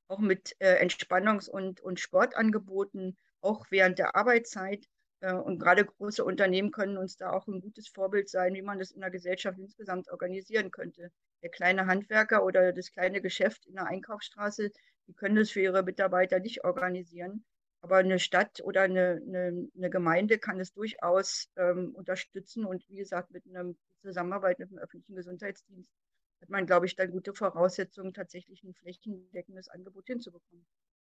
auch mit äh, Entspannungs- und, und Sportangeboten, auch während der Arbeitszeit. Äh, und gerade große Unternehmen können uns da auch ein gutes Vorbild sein, wie man das in der Gesellschaft insgesamt organisieren könnte. Der kleine Handwerker oder das kleine Geschäft in der Einkaufsstraße, die können das für ihre Mitarbeiter nicht organisieren. Aber eine Stadt oder eine, eine, eine Gemeinde kann es durchaus ähm, unterstützen. Und wie gesagt, mit einer Zusammenarbeit mit dem öffentlichen Gesundheitsdienst hat man, glaube ich, dann gute Voraussetzungen, tatsächlich ein flächendeckendes Angebot hinzubekommen.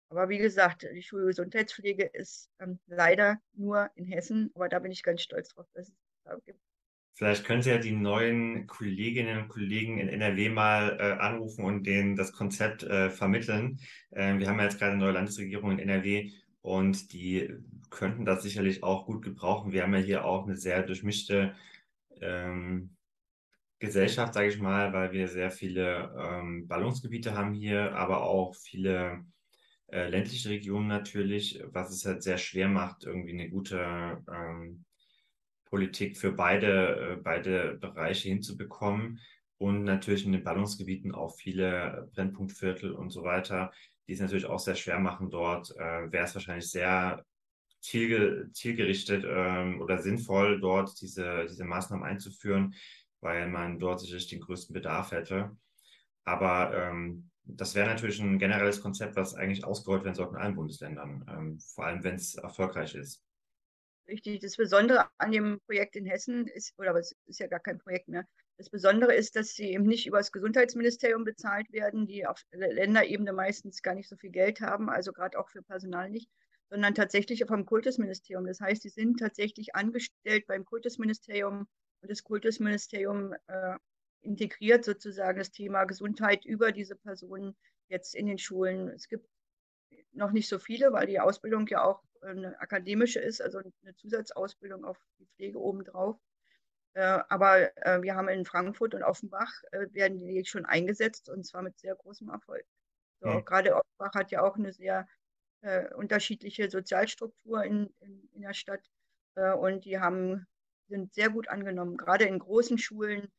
Aber wie gesagt, die Schulgesundheitspflege ist ähm, leider nur in Hessen, aber da bin ich ganz stolz drauf, dass es da gibt. Vielleicht können Sie ja die neuen Kolleginnen und Kollegen in NRW mal äh, anrufen und denen das Konzept äh, vermitteln. Ähm, wir haben ja jetzt gerade eine neue Landesregierung in NRW und die könnten das sicherlich auch gut gebrauchen. Wir haben ja hier auch eine sehr durchmischte ähm, Gesellschaft, sage ich mal, weil wir sehr viele ähm, Ballungsgebiete haben hier, aber auch viele äh, ländliche Regionen natürlich, was es halt sehr schwer macht, irgendwie eine gute ähm, Politik für beide, äh, beide Bereiche hinzubekommen. Und natürlich in den Ballungsgebieten auch viele Brennpunktviertel und so weiter, die es natürlich auch sehr schwer machen dort, äh, wäre es wahrscheinlich sehr zielge zielgerichtet ähm, oder sinnvoll, dort diese, diese Maßnahmen einzuführen, weil man dort sicherlich den größten Bedarf hätte. Aber ähm, das wäre natürlich ein generelles Konzept, was eigentlich ausgerollt werden sollte in allen Bundesländern, ähm, vor allem wenn es erfolgreich ist. Richtig, das Besondere an dem Projekt in Hessen ist, oder es ist ja gar kein Projekt mehr, das Besondere ist, dass sie eben nicht über das Gesundheitsministerium bezahlt werden, die auf Länderebene meistens gar nicht so viel Geld haben, also gerade auch für Personal nicht, sondern tatsächlich vom Kultusministerium. Das heißt, sie sind tatsächlich angestellt beim Kultusministerium und das Kultusministerium äh, integriert sozusagen das Thema Gesundheit über diese Personen jetzt in den Schulen. Es gibt noch nicht so viele, weil die Ausbildung ja auch eine akademische ist, also eine Zusatzausbildung auf die Pflege obendrauf. Äh, aber äh, wir haben in Frankfurt und Offenbach äh, werden die jetzt schon eingesetzt und zwar mit sehr großem Erfolg. So, mhm. Gerade Offenbach hat ja auch eine sehr unterschiedliche Sozialstruktur in, in, in der Stadt und die haben, sind sehr gut angenommen, gerade in großen Schulen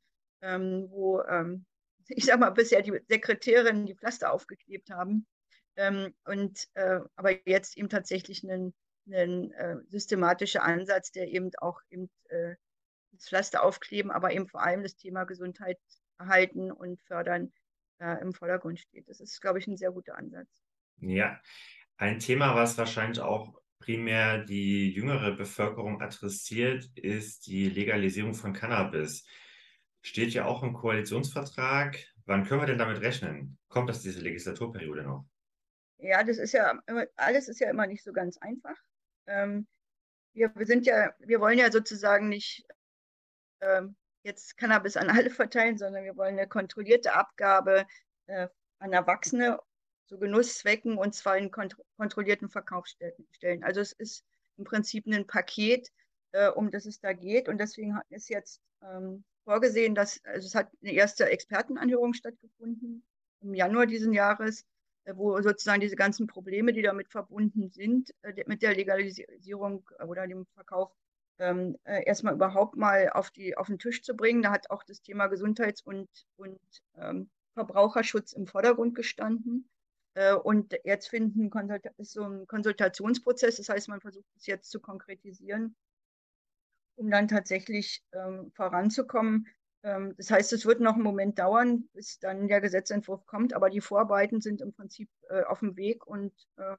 ähm, wo, ähm, <laughs> ich sag mal, bisher die Sekretärinnen die Pflaster aufgeklebt haben. Ähm, und äh, aber jetzt eben tatsächlich ein äh, systematischer Ansatz, der eben auch eben, äh, das Pflaster aufkleben, aber eben vor allem das Thema Gesundheit erhalten und fördern äh, im Vordergrund steht. Das ist, glaube ich, ein sehr guter Ansatz. Ja, ein Thema, was wahrscheinlich auch primär die jüngere Bevölkerung adressiert, ist die Legalisierung von Cannabis steht ja auch im Koalitionsvertrag. Wann können wir denn damit rechnen? Kommt das diese Legislaturperiode noch? Ja, das ist ja alles ist ja immer nicht so ganz einfach. Ähm, wir, wir, sind ja, wir wollen ja sozusagen nicht ähm, jetzt Cannabis an alle verteilen, sondern wir wollen eine kontrollierte Abgabe äh, an Erwachsene zu Genusszwecken und zwar in kont kontrollierten Verkaufsstellen. Also es ist im Prinzip ein Paket, äh, um das es da geht. Und deswegen ist jetzt ähm, vorgesehen, dass also es hat eine erste Expertenanhörung stattgefunden im Januar diesen Jahres, äh, wo sozusagen diese ganzen Probleme, die damit verbunden sind, äh, mit der Legalisierung oder dem Verkauf ähm, äh, erstmal überhaupt mal auf, die, auf den Tisch zu bringen. Da hat auch das Thema Gesundheits- und, und ähm, Verbraucherschutz im Vordergrund gestanden. Äh, und jetzt finden ist so ein Konsultationsprozess, das heißt, man versucht es jetzt zu konkretisieren um dann tatsächlich ähm, voranzukommen. Ähm, das heißt, es wird noch einen Moment dauern, bis dann der Gesetzentwurf kommt, aber die Vorarbeiten sind im Prinzip äh, auf dem Weg und äh,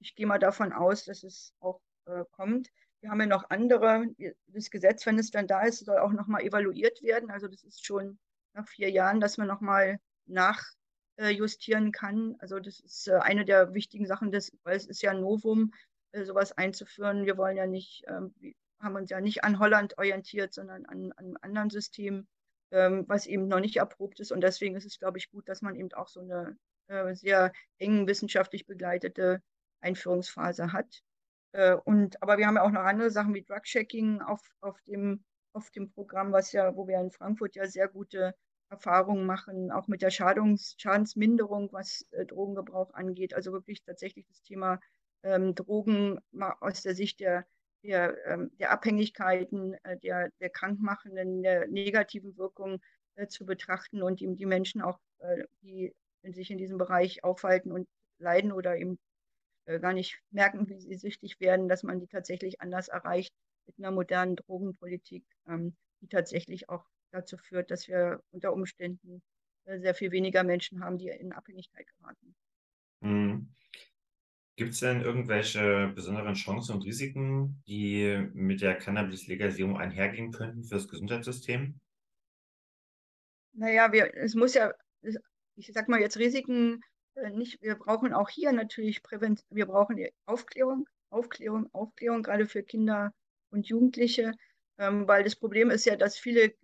ich gehe mal davon aus, dass es auch äh, kommt. Wir haben ja noch andere, das Gesetz, wenn es dann da ist, soll auch nochmal evaluiert werden. Also das ist schon nach vier Jahren, dass man nochmal nachjustieren kann. Also das ist äh, eine der wichtigen Sachen, das, weil es ist ja ein Novum, äh, sowas einzuführen. Wir wollen ja nicht, ähm, haben uns ja nicht an Holland orientiert, sondern an, an einem anderen System, ähm, was eben noch nicht erprobt ist. Und deswegen ist es, glaube ich, gut, dass man eben auch so eine äh, sehr eng wissenschaftlich begleitete Einführungsphase hat. Äh, und, aber wir haben ja auch noch andere Sachen wie Drug-Checking auf, auf, dem, auf dem Programm, was ja, wo wir in Frankfurt ja sehr gute Erfahrungen machen, auch mit der Schadungs Schadensminderung, was äh, Drogengebrauch angeht. Also wirklich tatsächlich das Thema ähm, Drogen aus der Sicht der der, ähm, der Abhängigkeiten, äh, der, der krankmachenden, der negativen Wirkung äh, zu betrachten und eben die Menschen auch, äh, die sich in diesem Bereich aufhalten und leiden oder eben gar nicht merken, wie sie süchtig werden, dass man die tatsächlich anders erreicht mit einer modernen Drogenpolitik, ähm, die tatsächlich auch dazu führt, dass wir unter Umständen sehr viel weniger Menschen haben, die in Abhängigkeit geraten. Mhm. Gibt es denn irgendwelche besonderen Chancen und Risiken, die mit der Cannabis-Legalisierung einhergehen könnten für das Gesundheitssystem? Naja, wir, es muss ja, ich sag mal jetzt Risiken äh, nicht, wir brauchen auch hier natürlich Prävention, wir brauchen Aufklärung, Aufklärung, Aufklärung, gerade für Kinder und Jugendliche, ähm, weil das Problem ist ja, dass viele,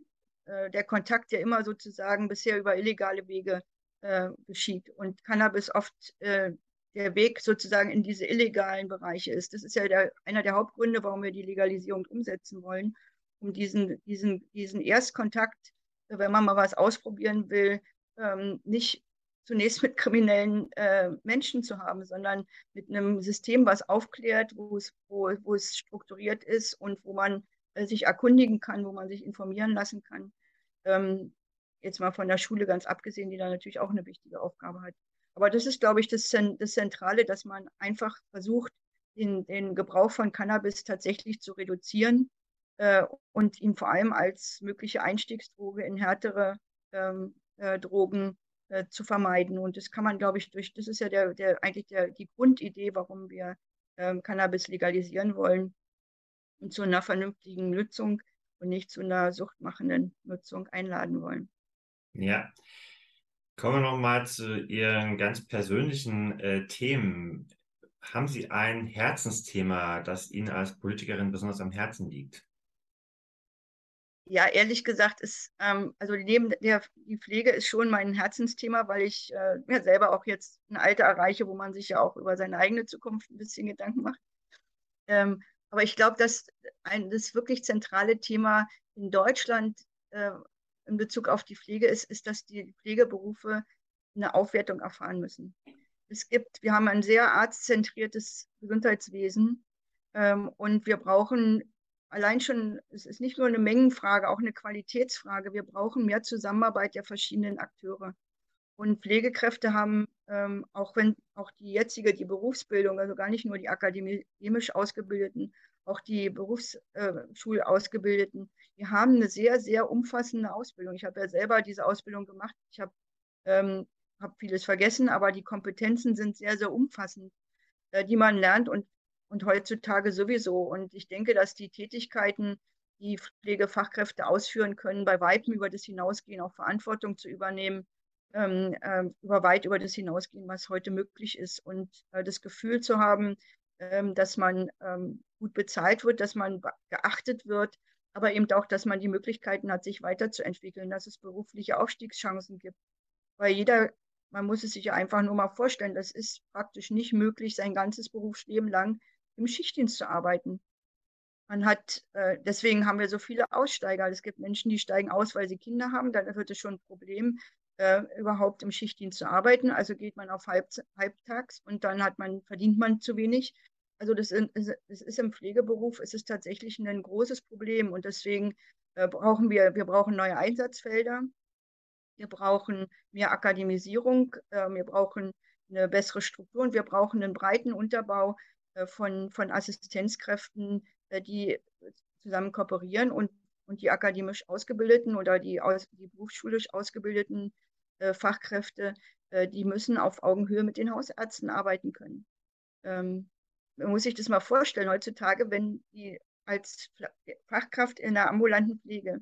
äh, der Kontakt ja immer sozusagen bisher über illegale Wege äh, geschieht und Cannabis oft äh, der Weg sozusagen in diese illegalen Bereiche ist. Das ist ja der, einer der Hauptgründe, warum wir die Legalisierung umsetzen wollen, um diesen, diesen, diesen Erstkontakt, wenn man mal was ausprobieren will, ähm, nicht zunächst mit kriminellen äh, Menschen zu haben, sondern mit einem System, was aufklärt, wo es, wo, wo es strukturiert ist und wo man äh, sich erkundigen kann, wo man sich informieren lassen kann. Ähm, jetzt mal von der Schule ganz abgesehen, die da natürlich auch eine wichtige Aufgabe hat. Aber das ist, glaube ich, das, das Zentrale, dass man einfach versucht, den, den Gebrauch von Cannabis tatsächlich zu reduzieren äh, und ihn vor allem als mögliche Einstiegsdroge in härtere ähm, äh, Drogen äh, zu vermeiden. Und das kann man, glaube ich, durch, das ist ja der, der, eigentlich der, die Grundidee, warum wir ähm, Cannabis legalisieren wollen und zu einer vernünftigen Nutzung und nicht zu einer suchtmachenden Nutzung einladen wollen. Ja. Kommen wir nochmal zu Ihren ganz persönlichen äh, Themen. Haben Sie ein Herzensthema, das Ihnen als Politikerin besonders am Herzen liegt? Ja, ehrlich gesagt ist, ähm, also neben der die Pflege ist schon mein Herzensthema, weil ich äh, ja selber auch jetzt ein Alter erreiche, wo man sich ja auch über seine eigene Zukunft ein bisschen Gedanken macht. Ähm, aber ich glaube, dass ein, das wirklich zentrale Thema in Deutschland äh, in Bezug auf die Pflege ist, ist, dass die Pflegeberufe eine Aufwertung erfahren müssen. Es gibt, wir haben ein sehr arztzentriertes Gesundheitswesen ähm, und wir brauchen allein schon, es ist nicht nur eine Mengenfrage, auch eine Qualitätsfrage. Wir brauchen mehr Zusammenarbeit der verschiedenen Akteure. Und Pflegekräfte haben, ähm, auch wenn auch die jetzige, die Berufsbildung, also gar nicht nur die akademisch Ausgebildeten, auch die Berufsschulausgebildeten, äh, die haben eine sehr, sehr umfassende Ausbildung. Ich habe ja selber diese Ausbildung gemacht. Ich habe ähm, hab vieles vergessen, aber die Kompetenzen sind sehr, sehr umfassend, äh, die man lernt. Und und heutzutage sowieso. Und ich denke, dass die Tätigkeiten, die Pflegefachkräfte ausführen können, bei weitem über das hinausgehen, auch Verantwortung zu übernehmen, ähm, äh, über weit über das hinausgehen, was heute möglich ist. Und äh, das Gefühl zu haben, dass man ähm, gut bezahlt wird, dass man geachtet wird, aber eben auch, dass man die Möglichkeiten hat, sich weiterzuentwickeln, dass es berufliche Aufstiegschancen gibt. Weil jeder, man muss es sich ja einfach nur mal vorstellen, das ist praktisch nicht möglich, sein ganzes Berufsleben lang im Schichtdienst zu arbeiten. Man hat, äh, deswegen haben wir so viele Aussteiger. Es gibt Menschen, die steigen aus, weil sie Kinder haben. Dann wird es schon ein Problem, äh, überhaupt im Schichtdienst zu arbeiten. Also geht man auf Halb, Halbtags und dann hat man, verdient man zu wenig. Also das, das ist im Pflegeberuf, es ist tatsächlich ein großes Problem und deswegen äh, brauchen wir, wir brauchen neue Einsatzfelder. Wir brauchen mehr Akademisierung, äh, wir brauchen eine bessere Struktur und wir brauchen einen breiten Unterbau, äh, von, von Assistenzkräften, die zusammen kooperieren und, und die akademisch Ausgebildeten oder die, aus, die berufsschulisch ausgebildeten Fachkräfte, die müssen auf Augenhöhe mit den Hausärzten arbeiten können. Ähm, man muss sich das mal vorstellen, heutzutage, wenn die als Fachkraft in der ambulanten Pflege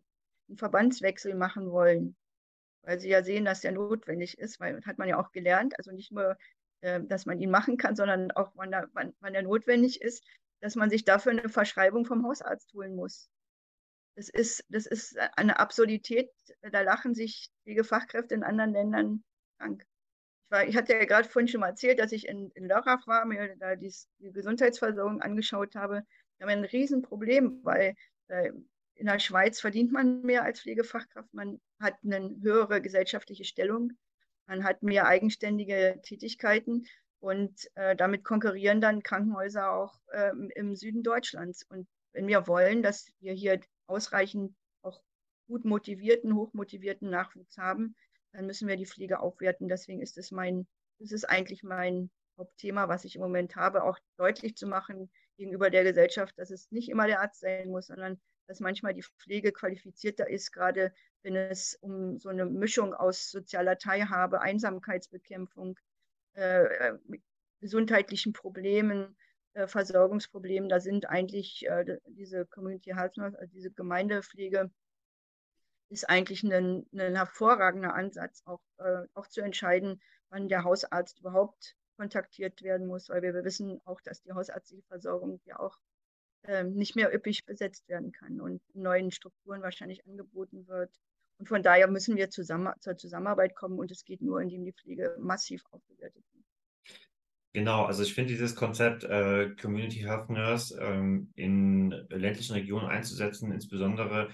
einen Verbandswechsel machen wollen, weil sie ja sehen, dass der notwendig ist, weil hat man ja auch gelernt, also nicht nur äh, dass man ihn machen kann, sondern auch wann er, wann, wann er notwendig ist, dass man sich dafür eine Verschreibung vom Hausarzt holen muss. Das ist, das ist eine Absurdität, da lachen sich Pflegefachkräfte in anderen Ländern krank. Ich, war, ich hatte ja gerade vorhin schon mal erzählt, dass ich in, in Lörrach war, mir da die, die Gesundheitsversorgung angeschaut habe. Wir haben ein Riesenproblem, weil äh, in der Schweiz verdient man mehr als Pflegefachkraft, man hat eine höhere gesellschaftliche Stellung. Man hat mehr eigenständige Tätigkeiten und äh, damit konkurrieren dann Krankenhäuser auch äh, im Süden Deutschlands. Und wenn wir wollen, dass wir hier ausreichend auch gut motivierten, hochmotivierten Nachwuchs haben, dann müssen wir die Pflege aufwerten. Deswegen ist es mein, das ist eigentlich mein Hauptthema, was ich im Moment habe, auch deutlich zu machen gegenüber der Gesellschaft, dass es nicht immer der Arzt sein muss, sondern dass manchmal die Pflege qualifizierter ist, gerade wenn es um so eine Mischung aus sozialer Teilhabe, Einsamkeitsbekämpfung, äh, gesundheitlichen Problemen, äh, Versorgungsproblemen, da sind eigentlich äh, diese Community Health also diese Gemeindepflege, ist eigentlich ein, ein hervorragender Ansatz, auch, äh, auch zu entscheiden, wann der Hausarzt überhaupt kontaktiert werden muss, weil wir, wir wissen auch, dass die hausärztliche Versorgung ja auch ähm, nicht mehr üppig besetzt werden kann und neuen Strukturen wahrscheinlich angeboten wird. Und von daher müssen wir zusammen, zur Zusammenarbeit kommen und es geht nur, indem die Pflege massiv aufgewertet wird. Genau, also ich finde dieses Konzept äh, Community Health Nurse ähm, in ländlichen Regionen einzusetzen, insbesondere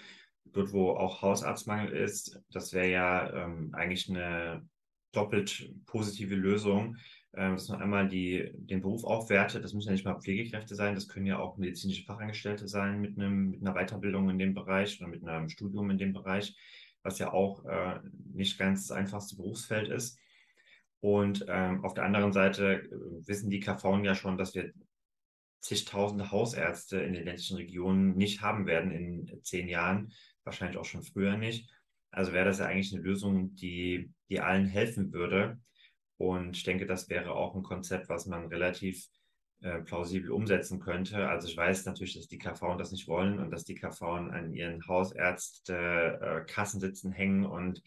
dort, wo auch Hausarztmangel ist, das wäre ja ähm, eigentlich eine doppelt positive Lösung, äh, dass man einmal die, den Beruf aufwertet. Das müssen ja nicht mal Pflegekräfte sein, das können ja auch medizinische Fachangestellte sein mit, einem, mit einer Weiterbildung in dem Bereich oder mit einem Studium in dem Bereich, was ja auch äh, nicht ganz das einfachste Berufsfeld ist. Und ähm, auf der anderen Seite äh, wissen die KV ja schon, dass wir zigtausende Hausärzte in den ländlichen Regionen nicht haben werden in zehn Jahren, wahrscheinlich auch schon früher nicht. Also wäre das ja eigentlich eine Lösung, die, die allen helfen würde. Und ich denke, das wäre auch ein Konzept, was man relativ äh, plausibel umsetzen könnte. Also ich weiß natürlich, dass die KV das nicht wollen und dass die KV an ihren Hausärzte-Kassen äh, hängen und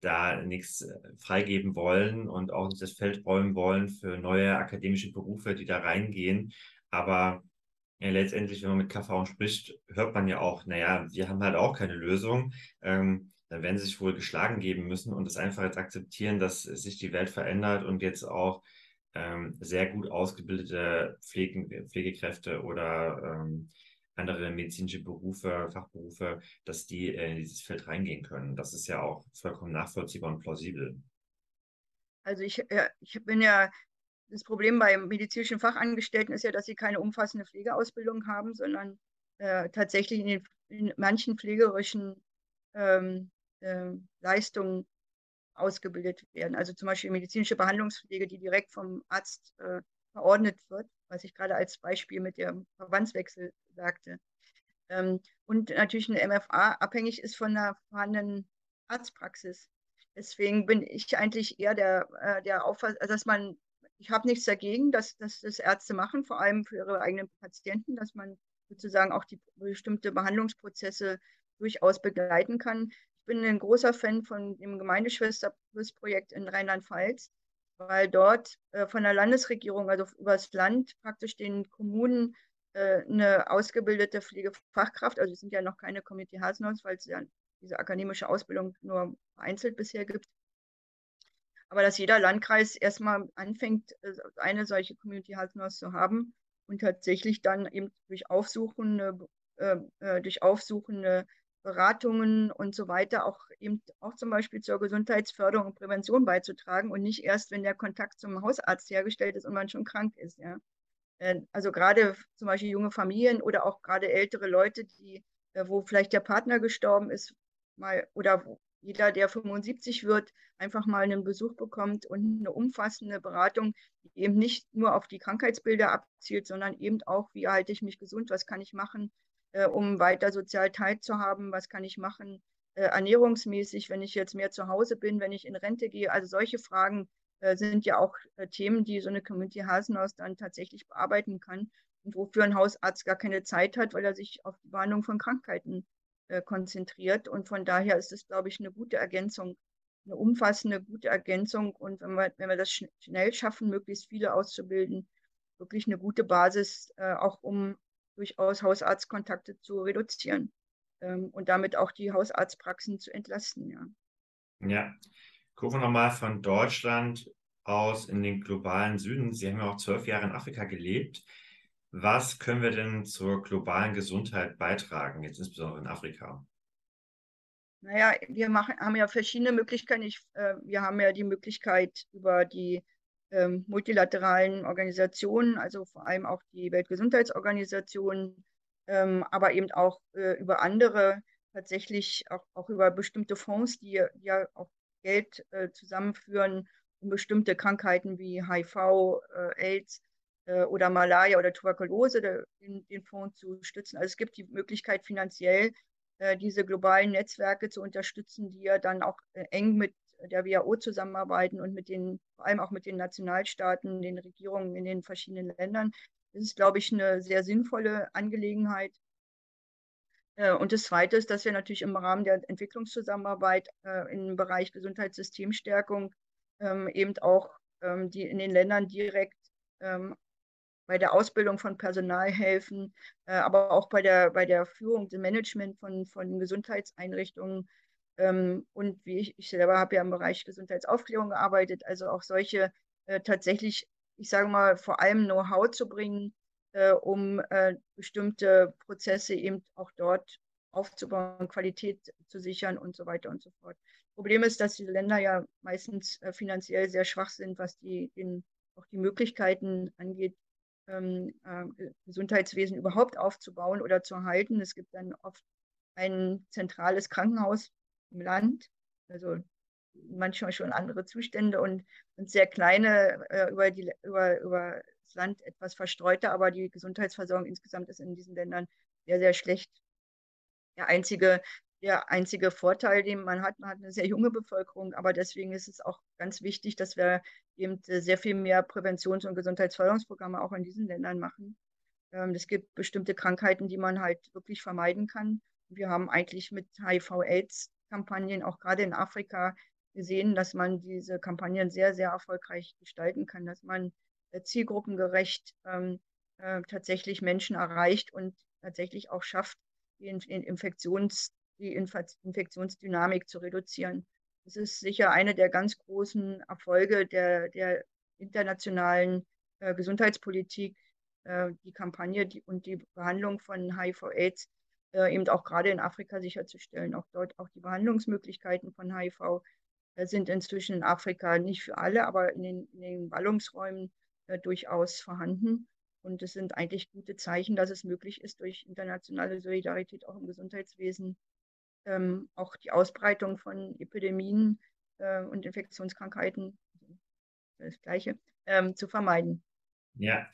da nichts äh, freigeben wollen und auch nicht das Feld räumen wollen für neue akademische Berufe, die da reingehen. Aber ja, letztendlich, wenn man mit KV spricht, hört man ja auch, naja, wir haben halt auch keine Lösung. Ähm, dann werden sie sich wohl geschlagen geben müssen und es einfach jetzt akzeptieren, dass sich die Welt verändert und jetzt auch ähm, sehr gut ausgebildete Pflegen, Pflegekräfte oder ähm, andere medizinische Berufe, Fachberufe, dass die äh, in dieses Feld reingehen können. Das ist ja auch vollkommen nachvollziehbar und plausibel. Also ich, äh, ich bin ja, das Problem bei medizinischen Fachangestellten ist ja, dass sie keine umfassende Pflegeausbildung haben, sondern äh, tatsächlich in, den, in manchen pflegerischen ähm, äh, Leistungen ausgebildet werden. Also zum Beispiel medizinische Behandlungspflege, die direkt vom Arzt äh, verordnet wird, was ich gerade als Beispiel mit dem Verbandswechsel sagte. Ähm, und natürlich ein MFA abhängig ist von der vorhandenen Arztpraxis. Deswegen bin ich eigentlich eher der, äh, der Auffassung, also dass man, ich habe nichts dagegen, dass, dass das Ärzte machen, vor allem für ihre eigenen Patienten, dass man sozusagen auch die bestimmte Behandlungsprozesse durchaus begleiten kann ich bin ein großer Fan von dem Gemeindeschwester-Projekt in Rheinland-Pfalz, weil dort äh, von der Landesregierung, also übers Land, praktisch den Kommunen äh, eine ausgebildete Pflegefachkraft, also es sind ja noch keine Community Nurse, weil es ja diese akademische Ausbildung nur vereinzelt bisher gibt. Aber dass jeder Landkreis erstmal anfängt, äh, eine solche Community Health Nurse zu haben und tatsächlich dann eben durch aufsuchende, äh, äh durch aufsuchende Beratungen und so weiter auch eben auch zum Beispiel zur Gesundheitsförderung und Prävention beizutragen und nicht erst, wenn der Kontakt zum Hausarzt hergestellt ist und man schon krank ist. Ja. Also gerade zum Beispiel junge Familien oder auch gerade ältere Leute, die, äh, wo vielleicht der Partner gestorben ist, mal oder jeder, der 75 wird, einfach mal einen Besuch bekommt und eine umfassende Beratung, die eben nicht nur auf die Krankheitsbilder abzielt, sondern eben auch, wie halte ich mich gesund, was kann ich machen, äh, um weiter sozial teilzuhaben, was kann ich machen, äh, ernährungsmäßig, wenn ich jetzt mehr zu Hause bin, wenn ich in Rente gehe. Also solche Fragen äh, sind ja auch äh, Themen, die so eine Community Hasenhaus dann tatsächlich bearbeiten kann und wofür ein Hausarzt gar keine Zeit hat, weil er sich auf die Behandlung von Krankheiten äh, konzentriert. Und von daher ist es, glaube ich, eine gute Ergänzung, eine umfassende, gute Ergänzung. Und wenn wir, wenn wir das schnell schaffen, möglichst viele auszubilden, wirklich eine gute Basis, äh, auch um durchaus Hausarztkontakte zu reduzieren ähm, und damit auch die Hausarztpraxen zu entlasten. Ja, ja. gucken wir nochmal von Deutschland aus in den globalen Süden. Sie haben ja auch zwölf Jahre in Afrika gelebt. Was können wir denn zur globalen Gesundheit beitragen, jetzt insbesondere in Afrika? Naja, wir machen, haben ja verschiedene Möglichkeiten. Ich, äh, wir haben ja die Möglichkeit, über die ähm, multilateralen Organisationen, also vor allem auch die Weltgesundheitsorganisation, ähm, aber eben auch äh, über andere, tatsächlich auch, auch über bestimmte Fonds, die, die ja auch Geld äh, zusammenführen, um bestimmte Krankheiten wie HIV, äh, AIDS äh, oder Malaria oder Tuberkulose den, den Fonds zu stützen. Also es gibt die Möglichkeit finanziell äh, diese globalen Netzwerke zu unterstützen, die ja dann auch äh, eng mit der WHO zusammenarbeiten und mit den, vor allem auch mit den Nationalstaaten, den Regierungen in den verschiedenen Ländern. Das ist, glaube ich, eine sehr sinnvolle Angelegenheit. Äh, und das Zweite ist, dass wir natürlich im Rahmen der Entwicklungszusammenarbeit äh, im Bereich Gesundheitssystemstärkung ähm, eben auch ähm, die in den Ländern direkt ähm, bei der Ausbildung von Personal helfen, äh, aber auch bei der, bei der Führung, dem Management von, von Gesundheitseinrichtungen. Ähm, und wie ich, ich selber habe ja im Bereich Gesundheitsaufklärung gearbeitet, also auch solche äh, tatsächlich, ich sage mal, vor allem Know-how zu bringen, äh, um äh, bestimmte Prozesse eben auch dort aufzubauen, Qualität zu sichern und so weiter und so fort. Problem ist, dass diese Länder ja meistens äh, finanziell sehr schwach sind, was die, den, auch die Möglichkeiten angeht, ähm, äh, Gesundheitswesen überhaupt aufzubauen oder zu erhalten. Es gibt dann oft ein zentrales Krankenhaus im Land, also manchmal schon andere Zustände und, und sehr kleine äh, über, die, über, über das Land etwas verstreuter, aber die Gesundheitsversorgung insgesamt ist in diesen Ländern sehr, sehr schlecht. Der einzige, der einzige Vorteil, den man hat, man hat eine sehr junge Bevölkerung, aber deswegen ist es auch ganz wichtig, dass wir eben sehr viel mehr Präventions- und Gesundheitsförderungsprogramme auch in diesen Ländern machen. Ähm, es gibt bestimmte Krankheiten, die man halt wirklich vermeiden kann. Wir haben eigentlich mit HIV-AIDS-Kampagnen auch gerade in Afrika gesehen, dass man diese Kampagnen sehr, sehr erfolgreich gestalten kann, dass man äh, zielgruppengerecht ähm, äh, tatsächlich Menschen erreicht und tatsächlich auch schafft, die, Infektions, die Infektionsdynamik zu reduzieren. Das ist sicher eine der ganz großen Erfolge der, der internationalen äh, Gesundheitspolitik, äh, die Kampagne die, und die Behandlung von HIV-Aids äh, eben auch gerade in Afrika sicherzustellen. Auch dort auch die Behandlungsmöglichkeiten von HIV sind inzwischen in Afrika nicht für alle, aber in den, in den Ballungsräumen äh, durchaus vorhanden. Und es sind eigentlich gute Zeichen, dass es möglich ist, durch internationale Solidarität auch im Gesundheitswesen ähm, auch die Ausbreitung von Epidemien äh, und Infektionskrankheiten, das Gleiche, ähm, zu vermeiden. Ja,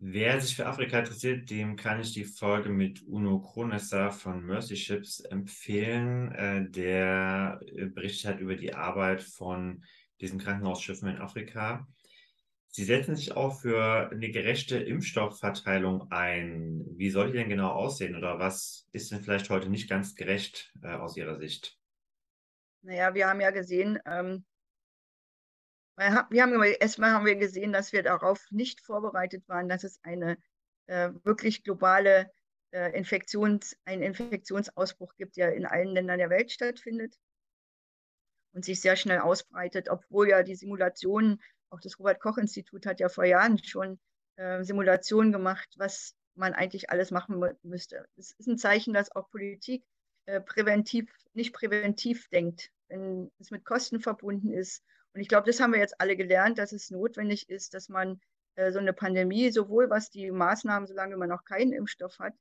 Wer sich für Afrika interessiert, dem kann ich die Folge mit Uno Kronesser von Mercy Ships empfehlen, äh, der äh, berichtet hat über die Arbeit von diesen Krankenhausschiffen in Afrika. Sie setzen sich auch für eine gerechte Impfstoffverteilung ein. Wie soll die denn genau aussehen oder was ist denn vielleicht heute nicht ganz gerecht äh, aus Ihrer Sicht? Naja, wir haben ja gesehen, ähm, wir haben erstmal haben wir gesehen, dass wir darauf nicht vorbereitet waren, dass es eine äh, wirklich globale äh, Infektions, einen Infektionsausbruch gibt, der in allen Ländern der Welt stattfindet und sich sehr schnell ausbreitet, obwohl ja die Simulationen, auch das Robert Koch Institut hat ja vor Jahren schon äh, Simulationen gemacht, was man eigentlich alles machen müsste. Es ist ein Zeichen, dass auch Politik äh, präventiv, nicht präventiv denkt, wenn es mit Kosten verbunden ist und ich glaube, das haben wir jetzt alle gelernt, dass es notwendig ist, dass man äh, so eine Pandemie, sowohl was die Maßnahmen, solange man noch keinen Impfstoff hat,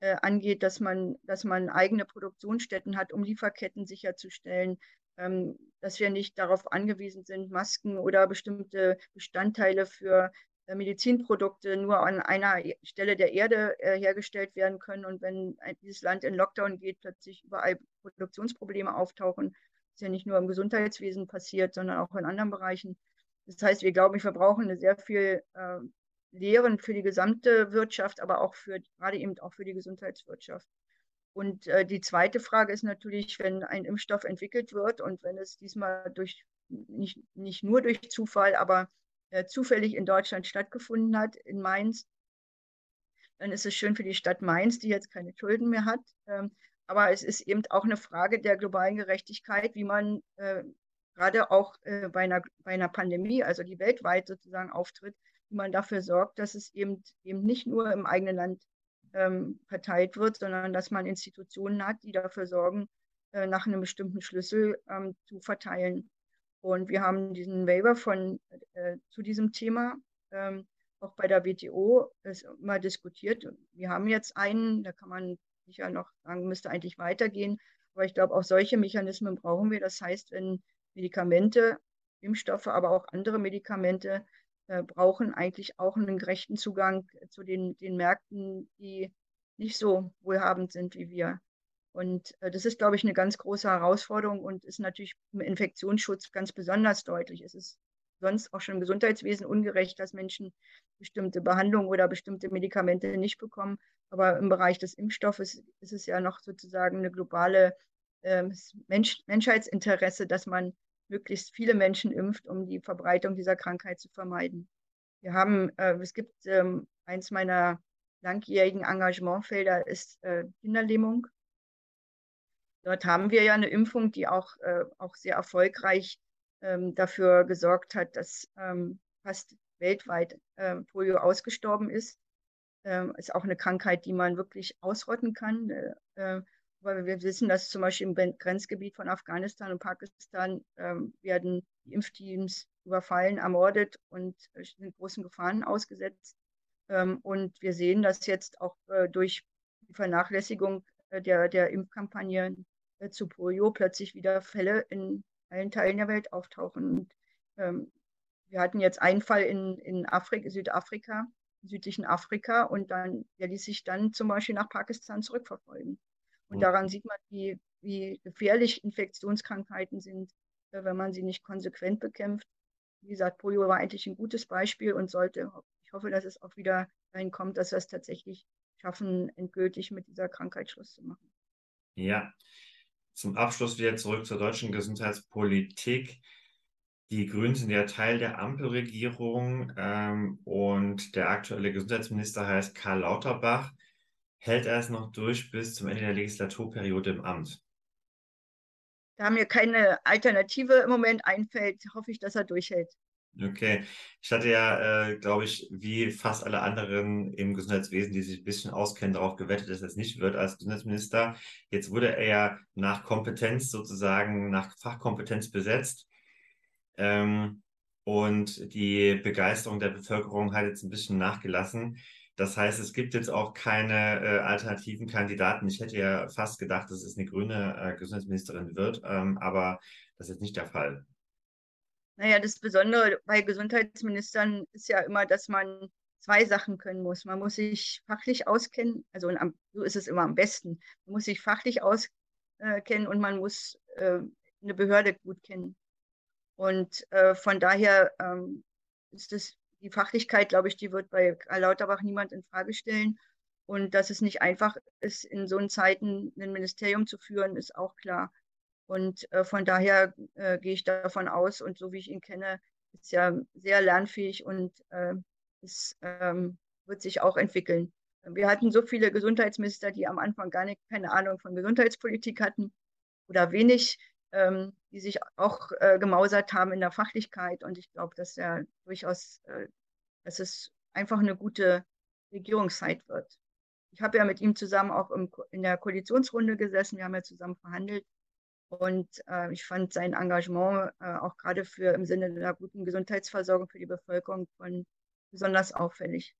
äh, angeht, dass man, dass man eigene Produktionsstätten hat, um Lieferketten sicherzustellen, ähm, dass wir nicht darauf angewiesen sind, Masken oder bestimmte Bestandteile für äh, Medizinprodukte nur an einer Stelle der Erde äh, hergestellt werden können. Und wenn dieses Land in Lockdown geht, plötzlich überall Produktionsprobleme auftauchen, ist ja nicht nur im Gesundheitswesen passiert, sondern auch in anderen Bereichen. Das heißt, wir glauben, wir brauchen sehr viel äh, Lehren für die gesamte Wirtschaft, aber auch für gerade eben auch für die Gesundheitswirtschaft. Und äh, die zweite Frage ist natürlich, wenn ein Impfstoff entwickelt wird und wenn es diesmal durch nicht, nicht nur durch Zufall, aber äh, zufällig in Deutschland stattgefunden hat, in Mainz, dann ist es schön für die Stadt Mainz, die jetzt keine Schulden mehr hat. Ähm, aber es ist eben auch eine Frage der globalen Gerechtigkeit, wie man äh, gerade auch äh, bei, einer, bei einer Pandemie, also die weltweit sozusagen auftritt, wie man dafür sorgt, dass es eben, eben nicht nur im eigenen Land ähm, verteilt wird, sondern dass man Institutionen hat, die dafür sorgen, äh, nach einem bestimmten Schlüssel ähm, zu verteilen. Und wir haben diesen Waiver von, äh, zu diesem Thema ähm, auch bei der WTO immer diskutiert. Wir haben jetzt einen, da kann man sicher noch sagen, müsste eigentlich weitergehen. Aber ich glaube, auch solche Mechanismen brauchen wir. Das heißt, wenn Medikamente, Impfstoffe, aber auch andere Medikamente äh, brauchen eigentlich auch einen gerechten Zugang zu den, den Märkten, die nicht so wohlhabend sind wie wir. Und äh, das ist, glaube ich, eine ganz große Herausforderung und ist natürlich im Infektionsschutz ganz besonders deutlich. Es ist sonst auch schon im Gesundheitswesen ungerecht, dass Menschen bestimmte Behandlungen oder bestimmte Medikamente nicht bekommen. Aber im Bereich des Impfstoffes ist es ja noch sozusagen eine globale äh, Mensch, Menschheitsinteresse, dass man möglichst viele Menschen impft, um die Verbreitung dieser Krankheit zu vermeiden. Wir haben, äh, es gibt ähm, eins meiner langjährigen Engagementfelder ist äh, Kinderlähmung. Dort haben wir ja eine Impfung, die auch, äh, auch sehr erfolgreich ähm, dafür gesorgt hat, dass ähm, fast weltweit äh, Polio ausgestorben ist. Ähm, ist auch eine Krankheit, die man wirklich ausrotten kann. Äh, äh weil wir wissen, dass zum Beispiel im Grenzgebiet von Afghanistan und Pakistan ähm, werden Impfteams überfallen, ermordet und äh, sind großen Gefahren ausgesetzt. Ähm, und wir sehen, dass jetzt auch äh, durch die Vernachlässigung äh, der, der Impfkampagnen äh, zu Polio plötzlich wieder Fälle in allen Teilen der Welt auftauchen. Und, ähm, wir hatten jetzt einen Fall in, in Afrika, Südafrika, südlichen Afrika, und dann, der ließ sich dann zum Beispiel nach Pakistan zurückverfolgen. Und daran sieht man, wie, wie gefährlich Infektionskrankheiten sind, äh, wenn man sie nicht konsequent bekämpft. Wie gesagt, Polio war eigentlich ein gutes Beispiel und sollte, ich hoffe, dass es auch wieder dahin kommt, dass wir es tatsächlich schaffen, endgültig mit dieser Krankheit Schluss zu machen. Ja, zum Abschluss wieder zurück zur deutschen Gesundheitspolitik. Die Grünen sind ja Teil der Ampelregierung ähm, und der aktuelle Gesundheitsminister heißt Karl Lauterbach. Hält er es noch durch bis zum Ende der Legislaturperiode im Amt? Da mir keine Alternative im Moment einfällt, hoffe ich, dass er durchhält. Okay. Ich hatte ja, äh, glaube ich, wie fast alle anderen im Gesundheitswesen, die sich ein bisschen auskennen, darauf gewettet, dass er es nicht wird als Gesundheitsminister. Jetzt wurde er ja nach Kompetenz sozusagen, nach Fachkompetenz besetzt. Ähm, und die Begeisterung der Bevölkerung hat jetzt ein bisschen nachgelassen. Das heißt, es gibt jetzt auch keine äh, alternativen Kandidaten. Ich hätte ja fast gedacht, dass es eine grüne äh, Gesundheitsministerin wird, ähm, aber das ist nicht der Fall. Naja, das Besondere bei Gesundheitsministern ist ja immer, dass man zwei Sachen können muss. Man muss sich fachlich auskennen, also am, so ist es immer am besten. Man muss sich fachlich auskennen und man muss äh, eine Behörde gut kennen. Und äh, von daher ähm, ist das die Fachlichkeit, glaube ich, die wird bei Karl Lauterbach niemand in Frage stellen. Und dass es nicht einfach ist, in so Zeiten ein Ministerium zu führen, ist auch klar. Und äh, von daher äh, gehe ich davon aus, und so wie ich ihn kenne, ist ja sehr lernfähig und äh, es ähm, wird sich auch entwickeln. Wir hatten so viele Gesundheitsminister, die am Anfang gar nicht, keine Ahnung von Gesundheitspolitik hatten oder wenig, ähm, die sich auch äh, gemausert haben in der Fachlichkeit. Und ich glaube, dass er durchaus, äh, dass es einfach eine gute Regierungszeit wird. Ich habe ja mit ihm zusammen auch im, in der Koalitionsrunde gesessen. Wir haben ja zusammen verhandelt. Und äh, ich fand sein Engagement äh, auch gerade für im Sinne einer guten Gesundheitsversorgung für die Bevölkerung von besonders auffällig.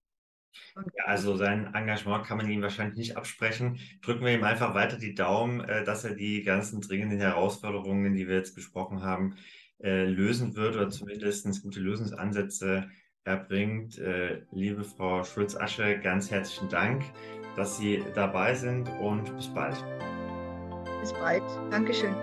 Ja, also sein Engagement kann man ihm wahrscheinlich nicht absprechen. Drücken wir ihm einfach weiter die Daumen, äh, dass er die ganzen dringenden Herausforderungen, die wir jetzt besprochen haben, äh, lösen wird oder zumindest gute Lösungsansätze erbringt. Äh, liebe Frau Schulz-Asche, ganz herzlichen Dank, dass Sie dabei sind und bis bald. Bis bald. Dankeschön.